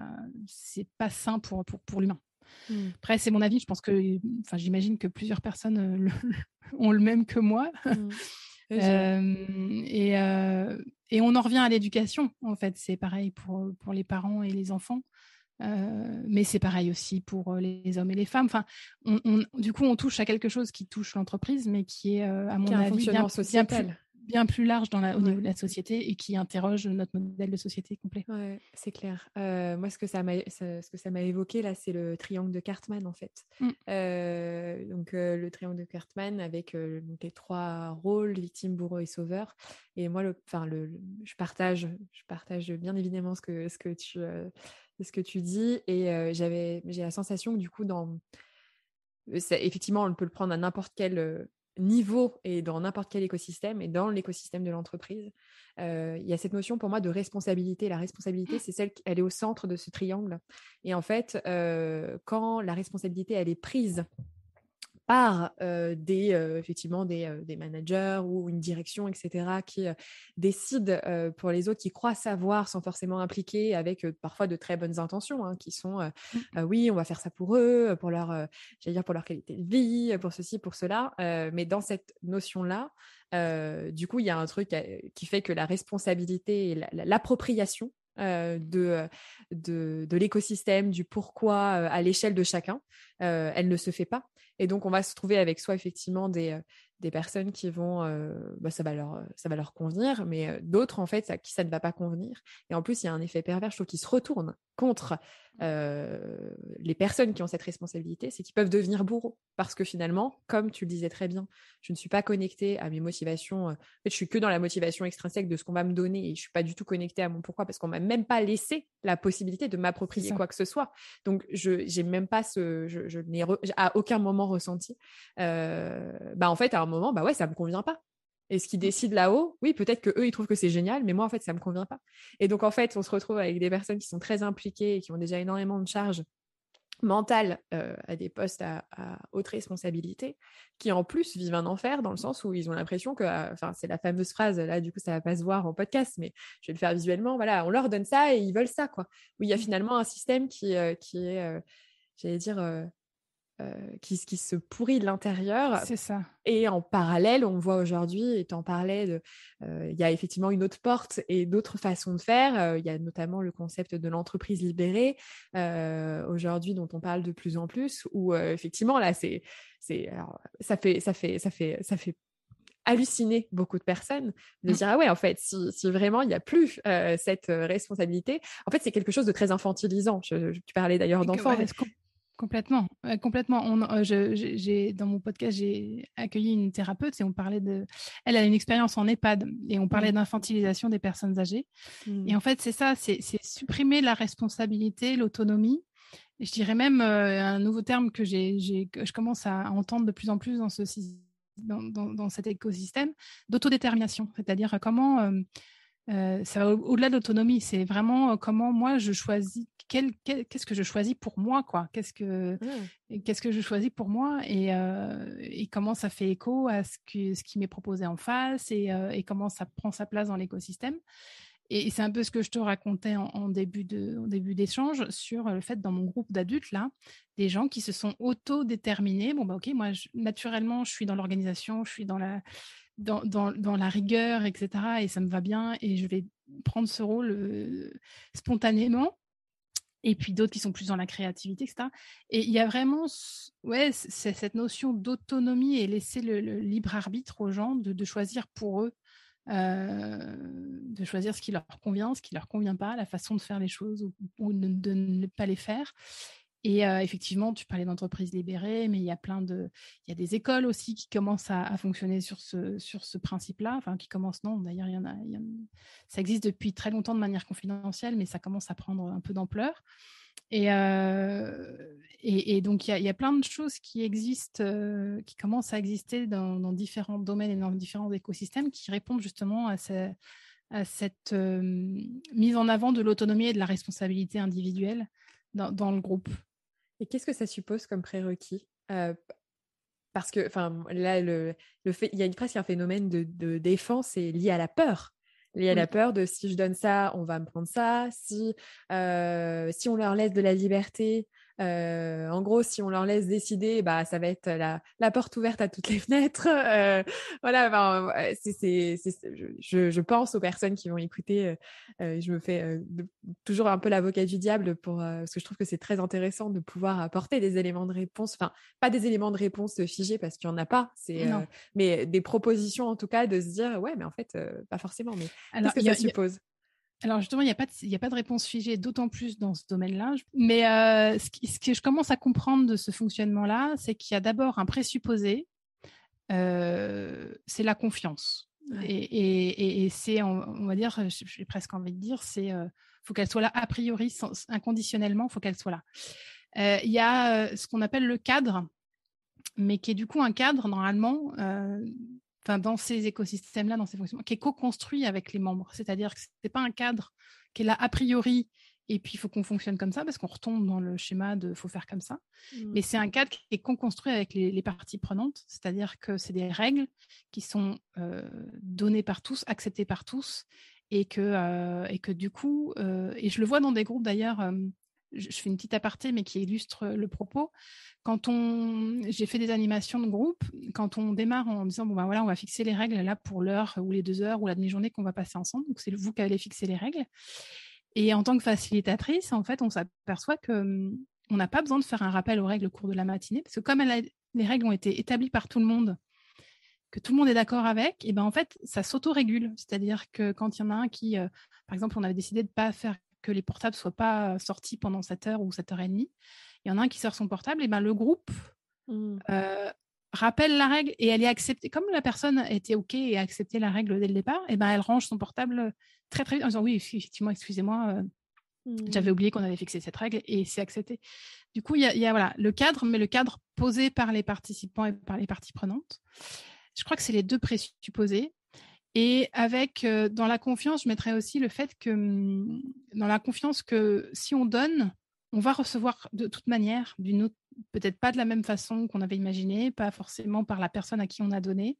c'est pas sain pour pour, pour l'humain. Mmh. Après, c'est mon avis. Je pense que, enfin, j'imagine que plusieurs personnes euh, ont le même que moi. Mmh. Euh, et, et, on en revient à l'éducation, en fait. C'est pareil pour, pour les parents et les enfants. Euh, mais c'est pareil aussi pour euh, les hommes et les femmes. Enfin, on, du coup, on touche à quelque chose qui touche l'entreprise, mais qui est, euh, à mon avis, bien, bien, plus, bien, plus, large dans la, au niveau de la société et qui interroge notre modèle de société complet. Ouais, c'est clair. moi, ce que ça m'a, ce que ça m'a évoqué là, c'est le triangle de Cartman, en fait. Mmh. donc, le triangle de Cartman avec les trois rôles victime, bourreau et sauveur. Et moi, le, enfin, le, je partage, je partage bien évidemment ce que, ce que tu ce que tu dis. Et j'avais, j'ai la sensation que du coup, dans, effectivement, on peut le prendre à n'importe quel niveau et dans n'importe quel écosystème. Et dans l'écosystème de l'entreprise, il y a cette notion pour moi de responsabilité. La responsabilité, c'est celle qui elle est au centre de ce triangle. Et en fait, quand la responsabilité, elle est prise par des, effectivement des, des, managers ou une direction, etc., qui décident pour les autres, qui croient savoir sans forcément impliquer avec parfois de très bonnes intentions, hein, qui sont mmh. oui, on va faire ça pour eux, pour leur, dire pour leur qualité de vie, pour ceci, pour cela. mais dans cette notion-là, du coup, il y a un truc qui fait que la responsabilité et l'appropriation de, de, de l'écosystème, du pourquoi à l'échelle de chacun, elle ne se fait pas. Et donc, on va se trouver avec soit effectivement des, des personnes qui vont, bah, ça, va leur, ça va leur convenir, mais d'autres, en fait, à qui ça ne va pas convenir. Et en plus, il y a un effet pervers, je trouve, qui se retourne contre les personnes qui ont cette responsabilité, c'est qu'ils peuvent devenir bourreaux. Parce que finalement, comme tu le disais très bien, je ne suis pas connectée à mes motivations. En fait, je suis que dans la motivation extrinsèque de ce qu'on va me donner et je suis pas du tout connectée à mon pourquoi parce qu'on m'a même pas laissé la possibilité de m'approprier quoi que ce soit. Donc, je j'ai même pas ce, je, n'ai à aucun moment ressenti. bah en fait, à un moment, bah ouais, ça me convient pas. Et ce qu'ils mmh. décident là-haut, oui, peut-être que eux ils trouvent que c'est génial, mais moi en fait ça me convient pas. Et donc en fait, on se retrouve avec des personnes qui sont très impliquées et qui ont déjà énormément de charges mentales euh, à des postes à, haute responsabilité, qui en plus vivent un enfer dans le sens où ils ont l'impression que, euh, enfin c'est la fameuse phrase là, du coup ça va pas se voir en podcast, mais je vais le faire visuellement. Voilà, on leur donne ça et ils veulent ça quoi. Où il y a mmh. finalement un système qui euh, qui est, j'allais dire qui, qui, se pourrit de l'intérieur. C'est ça. Et en parallèle, on voit aujourd'hui, et tu en parlais, euh, il y a effectivement une autre porte et d'autres façons de faire. Euh, il y a notamment le concept de l'entreprise libérée, aujourd'hui, dont on parle de plus en plus, où effectivement, là, c'est, c'est, ça fait, ça fait, ça fait, ça fait halluciner beaucoup de personnes de mmh. dire ah ouais en fait si, si vraiment il n'y a plus cette responsabilité en fait c'est quelque chose de très infantilisant tu parlais d'ailleurs d'enfants Complètement, complètement. On, euh, j'ai, dans mon podcast, j'ai accueilli une thérapeute et on parlait de. Elle a une expérience en EHPAD et on parlait mmh. d'infantilisation des personnes âgées. Mmh. Et en fait, c'est ça, c'est, supprimer la responsabilité, l'autonomie. Et je dirais même euh, un nouveau terme que, j'ai, que je commence à entendre de plus en plus dans, ce, dans, dans, cet écosystème d'autodétermination. C'est-à-dire comment. Euh, ça va au-delà de l'autonomie, c'est vraiment comment moi je choisis qu'est-ce que je choisis pour moi, quoi Qu'est-ce que mmh. qu'est-ce que je choisis pour moi et, euh, et, comment ça fait écho à ce, que, ce qui m'est proposé en face et, euh, et, comment ça prend sa place dans l'écosystème. Et, c'est un peu ce que je te racontais en, début d'échange sur le fait dans mon groupe d'adultes là, des gens qui se sont auto-déterminés. Bon bah ok, moi naturellement je suis dans l'organisation, je suis dans la dans, dans, la rigueur, etc. Et ça me va bien et je vais prendre ce rôle euh, spontanément et puis d'autres qui sont plus dans la créativité, etc. Et il y a vraiment ouais, cette notion d'autonomie et laisser le, libre arbitre aux gens de, choisir pour eux, euh, de choisir ce qui leur convient, ce qui leur convient pas, la façon de faire les choses ou, de, ne pas les faire. Et euh, effectivement, tu parlais d'entreprises libérées, mais il y a plein de, il y a des écoles aussi qui commencent à, fonctionner sur ce, sur ce principe-là. Enfin, qui commencent, non, d'ailleurs, il y en a, ça existe depuis très longtemps de manière confidentielle, mais ça commence à prendre un peu d'ampleur. Et, euh, et, donc, il y, a, plein de choses qui existent, euh, qui commencent à exister dans, différents domaines et dans différents écosystèmes qui répondent justement à, cette mise en avant de l'autonomie et de la responsabilité individuelle dans, dans le groupe. Et qu'est-ce que ça suppose comme prérequis Parce que, là, le, le fait, il y a presque un phénomène de, de défense et lié à la peur lié à la peur de si je donne ça, on va me prendre ça. Si, si on leur laisse de la liberté, euh, en gros, si on leur laisse décider, bah, ça va être la, la porte ouverte à toutes les fenêtres. Euh, voilà, c'est, je, je, pense aux personnes qui vont écouter. Euh, je me fais toujours un peu l'avocat du diable pour, parce que je trouve que c'est très intéressant de pouvoir apporter des éléments de réponse. Enfin, pas des éléments de réponse figés parce qu'il n'y en a pas. C'est, mais des propositions en tout cas de se dire, ouais, mais en fait, pas forcément. Mais qu'est-ce que ça suppose? Alors justement, il n'y a, pas de, a pas de réponse figée, d'autant plus dans ce domaine-là. Mais euh, ce, que je commence à comprendre de ce fonctionnement-là, c'est qu'il y a d'abord un présupposé, euh, c'est la confiance. Et, c'est, on, va dire, j'ai presque envie de dire, c'est euh, faut qu'elle soit là a priori, sans, inconditionnellement, faut qu'elle soit là. Il y a ce qu'on appelle le cadre, mais qui est du coup un cadre normalement enfin, dans ces écosystèmes-là, dans ces fonctionnements, qui est co-construit avec les membres. C'est-à-dire que ce n'est pas un cadre qui est là a priori et puis il faut qu'on fonctionne comme ça parce qu'on retombe dans le schéma de faut faire comme ça. Mmh. Mais c'est un cadre qui est co-construit avec les, parties prenantes, c'est-à-dire que c'est des règles qui sont euh, données par tous, acceptées par tous et que, euh, et que du coup, euh, et je le vois dans des groupes d'ailleurs, je fais une petite aparté, mais qui illustre le propos. Quand on, j'ai fait des animations de groupe, quand on démarre en disant bon ben voilà, on va fixer les règles là pour l'heure ou les deux heures ou la demi-journée qu'on va passer ensemble. Donc c'est vous qui allez fixer les règles. Et en tant que facilitatrice, en fait, on s'aperçoit que hum, on n'a pas besoin de faire un rappel aux règles au cours de la matinée, parce que comme les règles ont été établies par tout le monde, que tout le monde est d'accord avec, et ben en fait, ça s'auto-régule. C'est-à-dire que quand il y en a un qui, euh, par exemple, on avait décidé de ne pas faire que les portables soient pas sortis pendant 7 heures ou 7 heures et demie, il y en a un qui sort son portable, et ben le groupe mmh. euh, rappelle la règle et elle est acceptée. Comme la personne était OK et a accepté la règle dès le départ, et ben elle range son portable très très vite en disant oui, effectivement, excusez-moi, euh, j'avais mmh. oublié qu'on avait fixé cette règle et c'est accepté. Du coup, il y, a, voilà, le cadre, mais le cadre posé par les participants et par les parties prenantes. Je crois que c'est les deux présupposés. Et avec, euh, dans la confiance, je mettrais aussi le fait que, mmh, dans la confiance que si on donne, on va recevoir de toute manière, d'une autre, peut-être pas de la même façon qu'on avait imaginé, pas forcément par la personne à qui on a donné,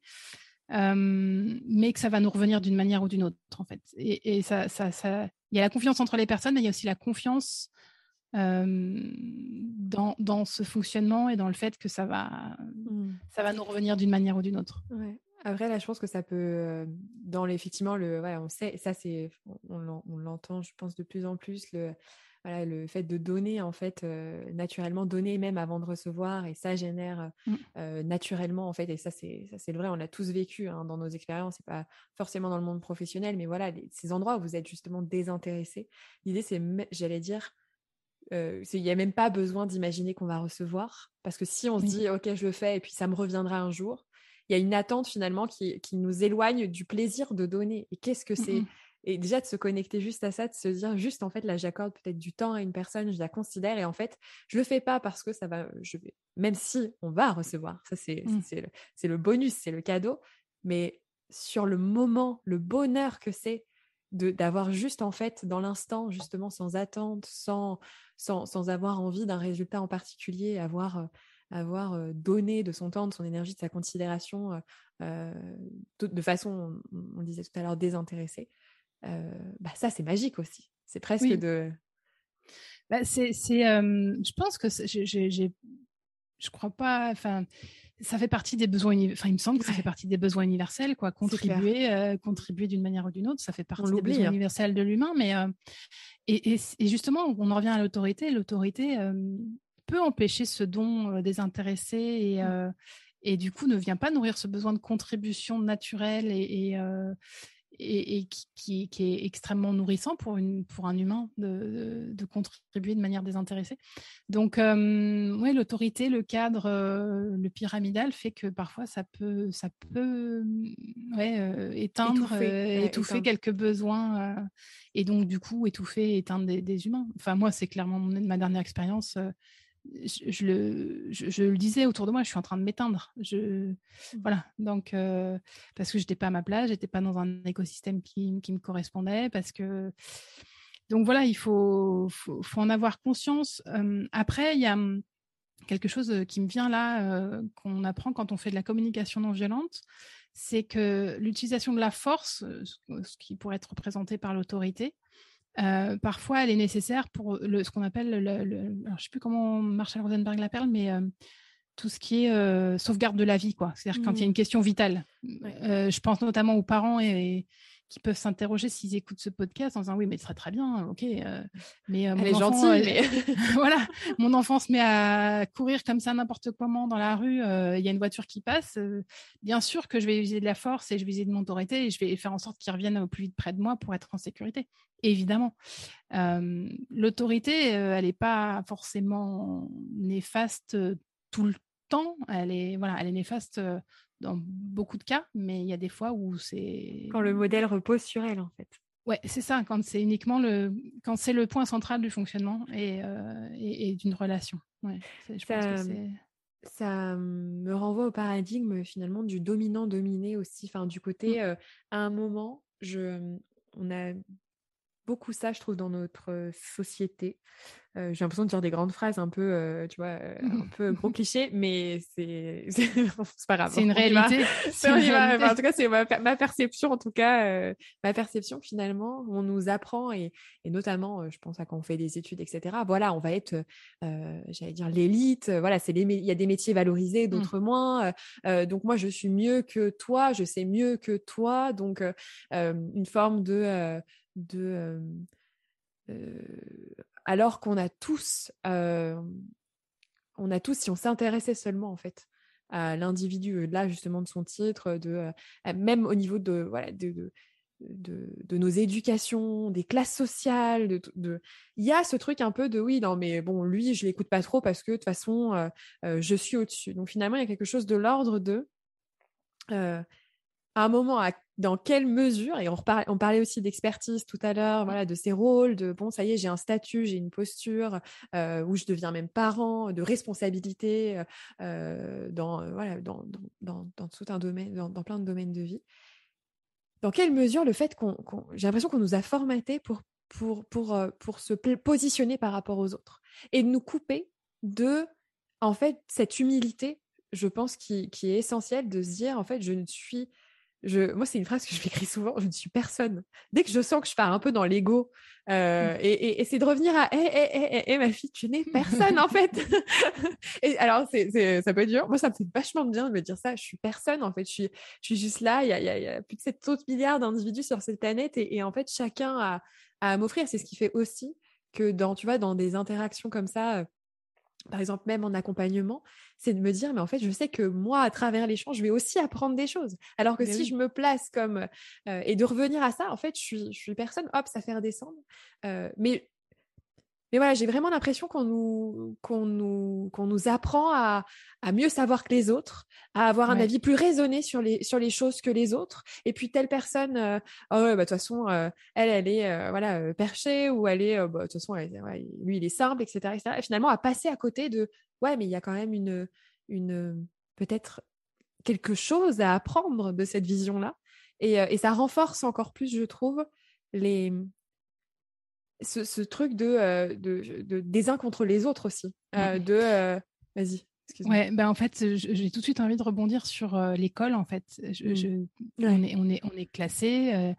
mais que ça va nous revenir d'une manière ou d'une autre, en fait. Et, ça, ça, ça, il y a la confiance entre les personnes, mais il y a aussi la confiance dans, dans, ce fonctionnement et dans le fait que ça va, mmh. ça va nous revenir d'une manière ou d'une autre. Ouais. Après, là, je pense que ça peut, dans effectivement, le, ouais, on sait, ça, c'est, on, l'entend, je pense, de plus en plus, le, voilà, le fait de donner, en fait, naturellement, donner même avant de recevoir, et ça génère mmh. naturellement, en fait, et ça, c'est, ça, c'est le vrai, on l'a tous vécu hein, dans nos expériences, c'est pas forcément dans le monde professionnel, mais voilà, ces endroits où vous êtes justement désintéressé, l'idée, c'est, j'allais dire, il n'y a même pas besoin d'imaginer qu'on va recevoir, parce que si on se dit, OK, je le fais, et puis ça me reviendra un jour, il y a une attente finalement qui, qui, nous éloigne du plaisir de donner. Et qu'est-ce que c'est? Et déjà de se connecter juste à ça, de se dire juste en fait là j'accorde peut-être du temps à une personne, je la considère et en fait je le fais pas parce que ça va, je vais, même si on va recevoir, ça c'est mmh. c'est le, bonus, c'est le cadeau, mais sur le moment, le bonheur que c'est d'avoir juste en fait dans l'instant justement sans attente, sans, sans, sans avoir envie d'un résultat en particulier, avoir avoir donné de son temps, de son énergie, de sa considération de, façon, on, disait tout à l'heure, désintéressée, bah ça c'est magique aussi. C'est presque de... Bah, c'est, je pense que j'ai, je crois pas, enfin, ça fait partie des besoins, enfin, il me semble que ça fait partie des besoins universels, quoi. Contribuer, contribuer d'une manière ou d'une autre, ça fait partie des besoins hein. universels de l'humain, mais et, et, justement, on en revient à l'autorité. L'autorité, peut empêcher ce don désintéressé et, mmh. et du coup ne vient pas nourrir ce besoin de contribution naturelle et, et, qui, qui, est extrêmement nourrissant pour, une, pour un humain de, de, contribuer de manière désintéressée. Donc, oui, l'autorité, le cadre, le pyramidal fait que parfois ça peut, ça peut ouais, éteindre, étouffer, quelques besoins et donc du coup étouffer, éteindre des, des humains. Enfin, moi, c'est clairement ma dernière expérience je, le, je, le disais autour de moi, je suis en train de m'éteindre. Je, mmh. voilà, donc euh, parce que j'étais pas à ma place, j'étais pas dans un écosystème qui, qui, me correspondait, parce que donc voilà, il faut, faut, en avoir conscience. après, il y a mmh, quelque chose qui me vient là qu'on apprend quand on fait de la communication non violente, c'est que l'utilisation de la force, ce qui pourrait être représenté par l'autorité, euh, parfois, elle est nécessaire pour le, ce qu'on appelle, le, je ne sais plus comment Marshall Rosenberg l'appelle, mais euh, tout ce qui est euh, sauvegarde de la vie, quoi. C'est-à-dire quand il y a mmh. une question vitale. je pense notamment aux parents et, qui peuvent s'interroger s'ils écoutent ce podcast en disant oui mais ce serait très bien ok mais Elle est gentille mais voilà mon enfant se met à courir comme ça n'importe comment dans la rue il y a une voiture qui passe bien sûr que je vais utiliser de la force et je vais utiliser de mon autorité et je vais faire en sorte qu'il revienne au plus vite près de moi pour être en sécurité évidemment. L'autorité, elle n'est pas forcément néfaste tout le temps. Elle est, voilà, elle est néfaste dans beaucoup de cas, mais il y a des fois où c'est... Quand le modèle repose sur elle, en fait. Ouais, c'est ça, quand c'est uniquement le, quand c'est le point central du fonctionnement et, et, d'une relation. Ouais, je ça, pense que ça me renvoie au paradigme finalement du dominant-dominé aussi, enfin du côté, mmh. à un moment, je, on a beaucoup ça, je trouve, dans notre société. j'ai l'impression de dire des grandes phrases un peu, tu vois, un peu gros cliché, mais c'est pas grave. C'est une réalité. en tout cas, c'est ma, perception, en tout cas, ma perception finalement. On nous apprend et, et notamment, je pense à quand on fait des études, etc. Voilà, on va être, j'allais dire l'élite. Voilà, c'est il y a des métiers valorisés, mmh. d'autres moins. donc moi, je suis mieux que toi, je sais mieux que toi. Donc une forme de de alors qu'on a tous on a tous si on s'intéressait seulement en fait à l'individu, là justement de son titre, de, même au niveau de, voilà, de, de, nos éducations, des classes sociales. De, Il y a ce truc un peu de oui, non, mais bon, lui, je l'écoute pas trop parce que de toute façon, je suis au-dessus. Donc finalement, il y a quelque chose de l'ordre de à un moment, dans quelle mesure, et on, parlait aussi d'expertise tout à l'heure, voilà, de ces rôles, de bon, ça y est, j'ai un statut, j'ai une posture, euh, où je deviens même parent, de responsabilité euh, euh, dans, voilà, dans, dans, dans, tout un domaine, dans, plein de domaines de vie. Dans quelle mesure le fait qu'on, j'ai l'impression qu'on nous a formatés pour, pour, pour, pour se positionner par rapport aux autres et de nous couper de, en fait, cette humilité, je pense, qui, qui est essentielle de se dire, en fait, je ne suis moi, c'est une phrase que je m'écris souvent, je ne suis personne. Dès que je sens que je pars un peu dans l'ego, euh, mmh. et, c'est de revenir à hé, hé, hé, ma fille, tu n'es personne en fait. et alors, c'est, ça peut être dur. Moi, ça me fait vachement bien de me dire ça. Je suis personne en fait. Je suis, je suis juste là. Il y a, y a, plus de 7 autres milliards d'individus sur cette planète, et, en fait, chacun a, a à m'offrir. C'est ce qui fait aussi que dans, tu vois, dans des interactions comme ça, par exemple, même en accompagnement, c'est de me dire, mais en fait, je sais que moi, à travers l'échange, je vais aussi apprendre des choses. Alors que si je me place comme... Euh, et de revenir à ça, en fait, je suis, je suis personne, hop, ça fait redescendre. Euh, mais mais voilà, j'ai vraiment l'impression qu'on nous, qu'on nous, qu'on nous apprend à, à, mieux savoir que les autres, à avoir un avis plus raisonné sur les, sur les choses que les autres. Et puis telle personne, euh, oh ouais, bah, de toute façon, euh, elle, elle est euh, voilà perchée ou elle est, bah, de toute façon, lui, il est simple, etc., etc. Et finalement, à passer à côté de, ouais, mais il y a quand même une, une peut-être quelque chose à apprendre de cette vision-là. Et, et ça renforce encore plus, je trouve, les, ce, truc de, de, des uns contre les autres aussi. Mmh. de vas-y. Ouais, ben en fait, j'ai tout de suite envie de rebondir sur l'école. En fait, mmh. on, est, on, est, on est classé,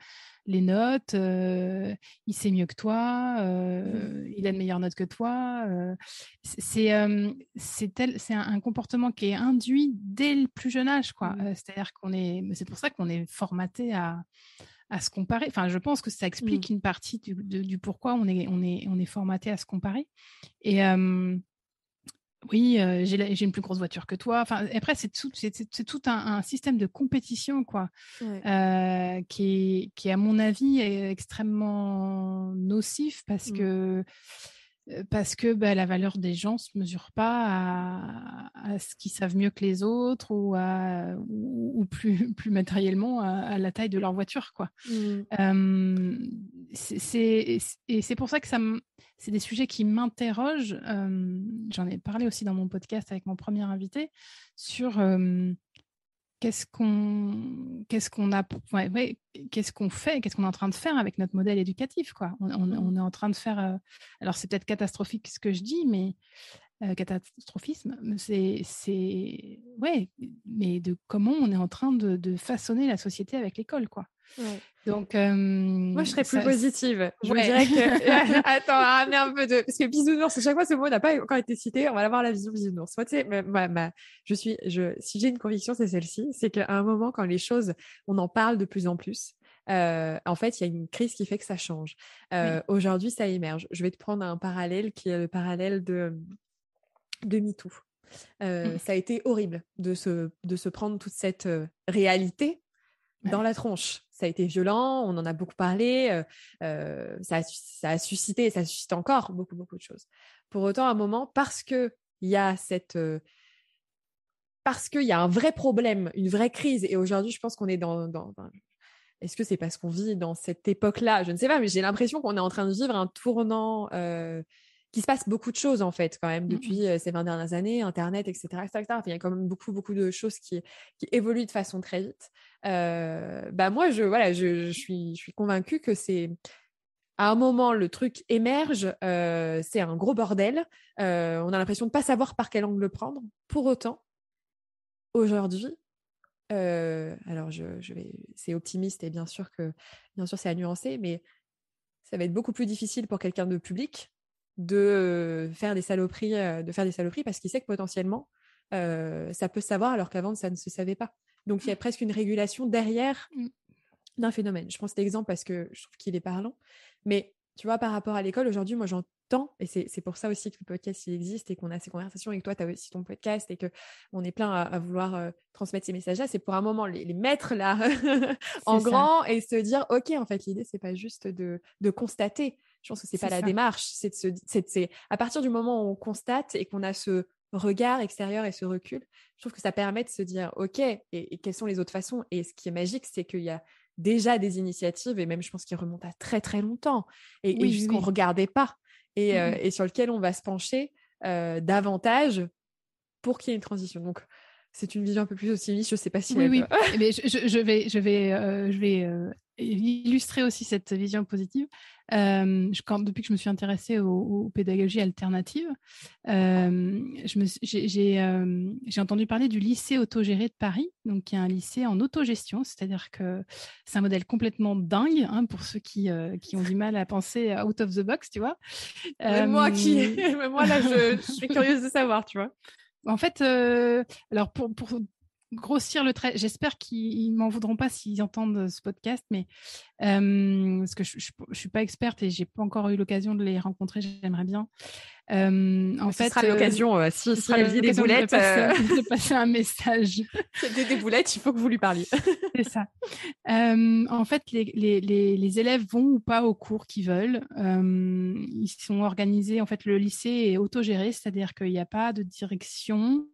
les notes, il sait mieux que toi, mmh. il a de meilleures notes que toi. c'est c'est un, un, comportement qui est induit dès le plus jeune âge, quoi. C'est-à-dire qu'on est, c'est pour ça qu'on est formaté à à se comparer. Enfin, je pense que ça explique mmh. une partie du, pourquoi on est, on, est, on est formaté à se comparer. Et oui, j'ai une plus grosse voiture que toi. Enfin, après, c'est tout, c'est tout un, système de compétition, quoi, qui, est, qui, à mon avis, est extrêmement nocif parce mmh. que parce que bah, la valeur des gens se mesure pas à, ce qu'ils savent mieux que les autres ou, à, ou, plus, plus matériellement à, la taille de leur voiture. Quoi. Mmh. et c'est pour ça que ça c'est des sujets qui m'interrogent. j'en ai parlé aussi dans mon podcast avec mon premier invité sur qu'est-ce qu'on qu'est-ce qu'on a qu'est-ce qu'on fait qu'est-ce qu'on est en train de faire avec notre modèle éducatif quoi. On, est en train de faire euh, alors c'est peut-être catastrophique ce que je dis mais euh, catastrophisme c'est c'est ouais mais de comment on est en train de, de façonner la société avec l'école quoi donc, moi, je serais plus positive. Je dirais que. Attends, ramener un peu de. Parce que bisounours, chaque fois, ce mot n'a pas encore été cité. On va avoir la vision bisounours. Moi, tu sais, ma, ma, je suis. Je... Si j'ai une conviction, c'est celle-ci. C'est qu'à un moment, quand les choses, on en parle de plus en plus. Euh, en fait, il y a une crise qui fait que ça change. Euh, Aujourd'hui, ça émerge. Je vais te prendre un parallèle qui est le parallèle de, de MeToo. Euh, mmh. Ça a été horrible de se, de se prendre toute cette réalité dans la tronche. Ça a été violent, on en a beaucoup parlé, euh, euh, ça, a, suscité, ça suscite encore beaucoup, beaucoup de choses. Pour autant, à un moment, parce qu'il y a cette... Euh, y a un vrai problème, une vraie crise, et aujourd'hui, je pense qu'on est dans... dans, est-ce que c'est parce qu'on vit dans cette époque-là? Je ne sais pas, mais j'ai l'impression qu'on est en train de vivre un tournant qu'il se passe beaucoup de choses en fait quand même mmh depuis ces 20 dernières années, Internet, etc., etc., il y a quand même beaucoup, beaucoup de choses qui, qui évoluent de façon très vite. Euh, bah moi, je, voilà, je, suis, je suis convaincue que c'est à un moment, le truc émerge, euh, c'est un gros bordel. On a l'impression de ne pas savoir par quel angle le prendre. Pour autant, aujourd'hui, alors je, je vais, c'est optimiste et bien sûr que, bien sûr, c'est à nuancer, mais ça va être beaucoup plus difficile pour quelqu'un de public de faire des saloperies, de faire des saloperies parce qu'il sait que potentiellement, ça peut se savoir alors qu'avant ça ne se savait pas. Donc il y a presque une régulation derrière mmh. d'un phénomène. Je prends cet exemple parce que je trouve qu'il est parlant. Mais tu vois, par rapport à l'école, aujourd'hui, moi temps. Et c'est pour ça aussi que le podcast il existe et qu'on a ces conversations et que toi, tu as aussi ton podcast et qu'on est plein à, vouloir euh, transmettre ces messages-là. C'est pour un moment les, mettre là en grand et se dire, OK, en fait, l'idée, c'est pas juste de, de, constater. Je pense que c'est pas la démarche. C'est de se, à partir du moment où on constate et qu'on a ce regard extérieur et ce recul, je trouve que ça permet de se dire, OK, et, quelles sont les autres façons? Et ce qui est magique, c'est qu'il y a déjà des initiatives, et même je pense qu'ils remontent à très très longtemps, et, juste qu'on ne regardait pas. Mmh et, sur lequel on va se pencher davantage pour qu'il y ait une transition. Donc, c'est une vision un peu plus optimiste. Je ne sais pas si. Oui, oui. Mais je, vais, je vais, je vais illustrer aussi cette vision positive. quand, depuis que je me suis intéressée aux, pédagogies alternatives, j'ai entendu parler du lycée autogéré de Paris, donc qui est un lycée en autogestion, c'est-à-dire que c'est un modèle complètement dingue hein, pour ceux qui, qui ont du mal à penser out of the box, tu vois. moi qui, moi là, je, je suis curieuse de savoir, tu vois. En fait, alors pour, pour, grossir le trait. J'espère qu'ils m'en voudront pas s'ils entendent ce podcast, mais parce que je, ne suis pas experte et j'ai pas encore eu l'occasion de les rencontrer. J'aimerais bien. en fait, ce sera l'occasion. si, si elle des boulettes, de passer, un message. des, des boulettes, il faut que vous lui parliez. C'est ça. en fait, les, les, les, élèves vont ou pas au cours qu'ils veulent. ils sont organisés. En fait, le lycée est autogéré, c'est-à-dire qu'il n'y a pas de direction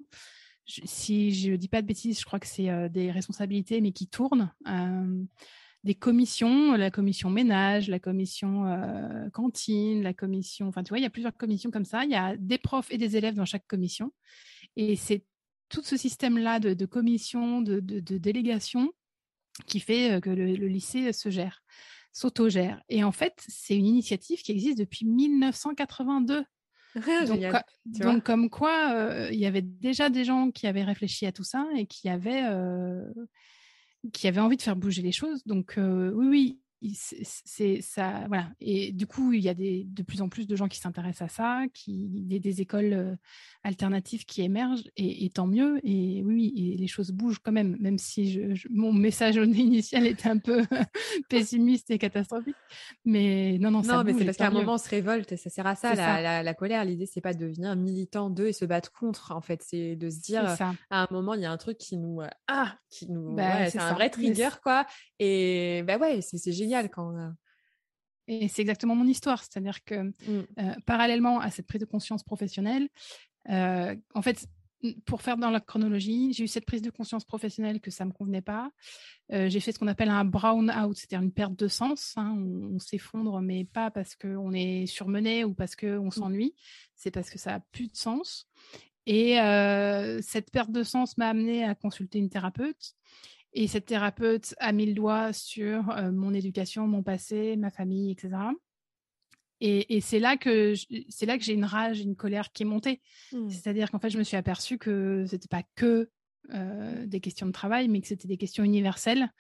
si je ne dis pas de bêtises, je crois que c'est des responsabilités, mais qui tournent. des commissions, la commission ménage, la commission cantine, la commission. Enfin, tu vois, il y a plusieurs commissions comme ça. Il y a des profs et des élèves dans chaque commission. Et c'est tout ce système-là de, commission, de, délégation qui fait que le lycée se gère, s'autogère. Et en fait, c'est une initiative qui existe depuis 1982 donc, comme quoi, il y avait déjà des gens qui avaient réfléchi à tout ça et qui avaient, qui avaient envie de faire bouger les choses. Donc oui, oui, c'est ça voilà. Et du coup il y a des, de plus en plus de gens qui s'intéressent à ça qui des, des écoles alternatives qui émergent et, tant mieux. Et oui et les choses bougent quand même même si je, mon message initial était un peu pessimiste et catastrophique. Mais non non, non mais c'est parce qu'à un moment on se révolte ça sert à ça la, La, colère. L'idée c'est pas de devenir militant d'eux et se battre contre en fait. C'est de se dire à un moment il y a un truc qui nous ah qui nous bah, c'est un vrai trigger quoi. Et bah ouais c'est génial quand. Euh et c'est exactement mon histoire, c'est-à-dire que mmh. euh, parallèlement à cette prise de conscience professionnelle, euh, en fait, pour faire dans la chronologie, j'ai eu cette prise de conscience professionnelle que ça ne me convenait pas. j'ai fait ce qu'on appelle un brown out, c'est-à-dire une perte de sens. Hein. on, s'effondre, mais pas parce qu'on est surmené ou parce qu'on mmh. s'ennuie, c'est parce que ça n'a plus de sens. Et cette perte de sens m'a amené à consulter une thérapeute. Et cette thérapeute a mis le doigt sur mon éducation, mon passé, ma famille, etc. Et, c'est là que c'est là que j'ai une rage, une colère qui est montée. Mmh. C'est-à-dire qu'en fait, je me suis aperçue que c'était pas que des questions de travail, mais que c'était des questions universelles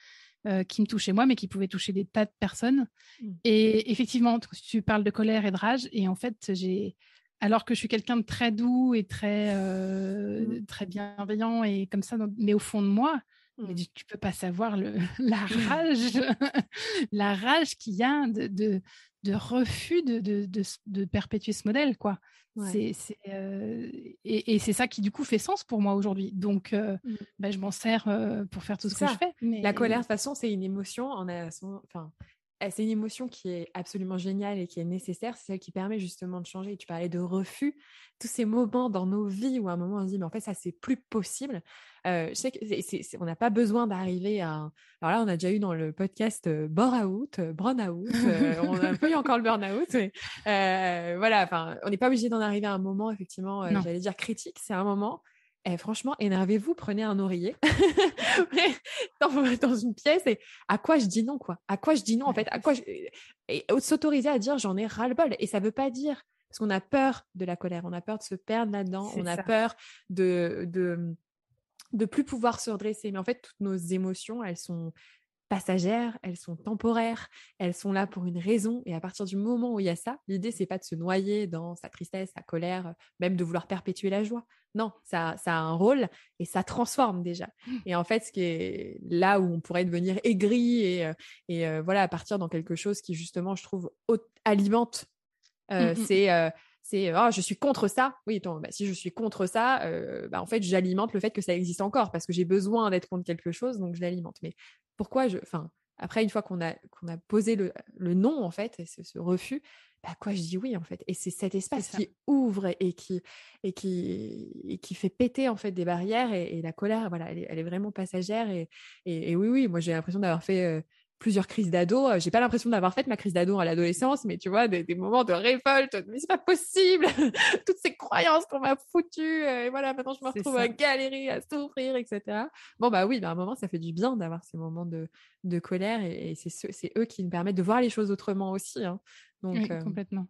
qui me touchaient moi, mais qui pouvaient toucher des tas de personnes. Mmh. Et effectivement, tu parles de colère et de rage, et en fait, j'ai alors que je suis quelqu'un de très doux et très mmh. très bienveillant et comme ça, mais au fond de moi, mais mmh. tu peux pas savoir le, la mmh. rage, la rage qu'il y a de, de, de refus de, perpétuer ce modèle, quoi. Euh, et, et c'est ça qui du coup fait sens pour moi aujourd'hui. Donc, euh, mmh. bah, je m'en sers euh, pour faire tout ce que je fais. Mais... La colère, de toute façon, c'est une émotion. On a son... enfin, c'est une émotion qui est absolument géniale et qui est nécessaire. C'est celle qui permet justement de changer. Tu parlais de refus. Tous ces moments dans nos vies où à un moment on se dit, mais en fait, ça, c'est plus possible. Euh, je sais qu'on n'a pas besoin d'arriver à. Alors là, on a déjà eu dans le podcast euh, euh, burn-out. on a un peu eu encore le burn-out. voilà, enfin, on n'est pas obligé d'en arriver à un moment, effectivement, j'allais dire critique. C'est un moment eh, franchement, énervez-vous, prenez un oreiller. Dans, une pièce et à quoi je dis non, quoi? À quoi je dis non, en fait? À quoi Et s'autoriser à dire j'en ai ras-le-bol. Et ça ne veut pas dire, parce qu'on a peur de la colère, on a peur de se perdre là-dedans, on a peur de, de de plus pouvoir se redresser. Mais en fait, toutes nos émotions, elles sont passagères, elles sont temporaires, elles sont là pour une raison. Et à partir du moment où il y a ça, l'idée, c'est pas de se noyer dans sa tristesse, sa colère, même de vouloir perpétuer la joie. Non, ça, ça a un rôle et ça transforme déjà. Mmh. Et en fait, ce qui est là où on pourrait devenir aigri et, euh, et euh, voilà, à partir dans quelque chose qui justement, je trouve, alimente Mmh, mmh. C'est c'est oh, je suis contre ça. Oui, attends, bah, si je suis contre ça, bah, en fait, j'alimente le fait que ça existe encore parce que j'ai besoin d'être contre quelque chose, donc je l'alimente. Mais pourquoi je. Enfin, après, une fois qu'on a, qu'on a posé le, le non, en fait, et ce, refus, bah quoi, je dis oui, en fait. Et c'est cet espace qui ouvre et qui, et, qui, et qui fait péter, en fait, des barrières. Et, la colère, voilà, elle est, elle est vraiment passagère. Et, et, oui, oui, moi, j'ai l'impression d'avoir fait plusieurs crises d'ado. Euh, j'ai pas l'impression d'avoir fait ma crise d'ado à l'adolescence, mais tu vois, des, moments de révolte. Mais c'est pas possible! Toutes ces croyances qu'on m'a foutues. Euh, et voilà, maintenant je me retrouve à galérer, à souffrir, etc. Bon, bah oui, bah, à un moment, ça fait du bien d'avoir ces moments de, de colère et, c'est eux qui me permettent de voir les choses autrement aussi. Hein. Donc, oui, euh, complètement.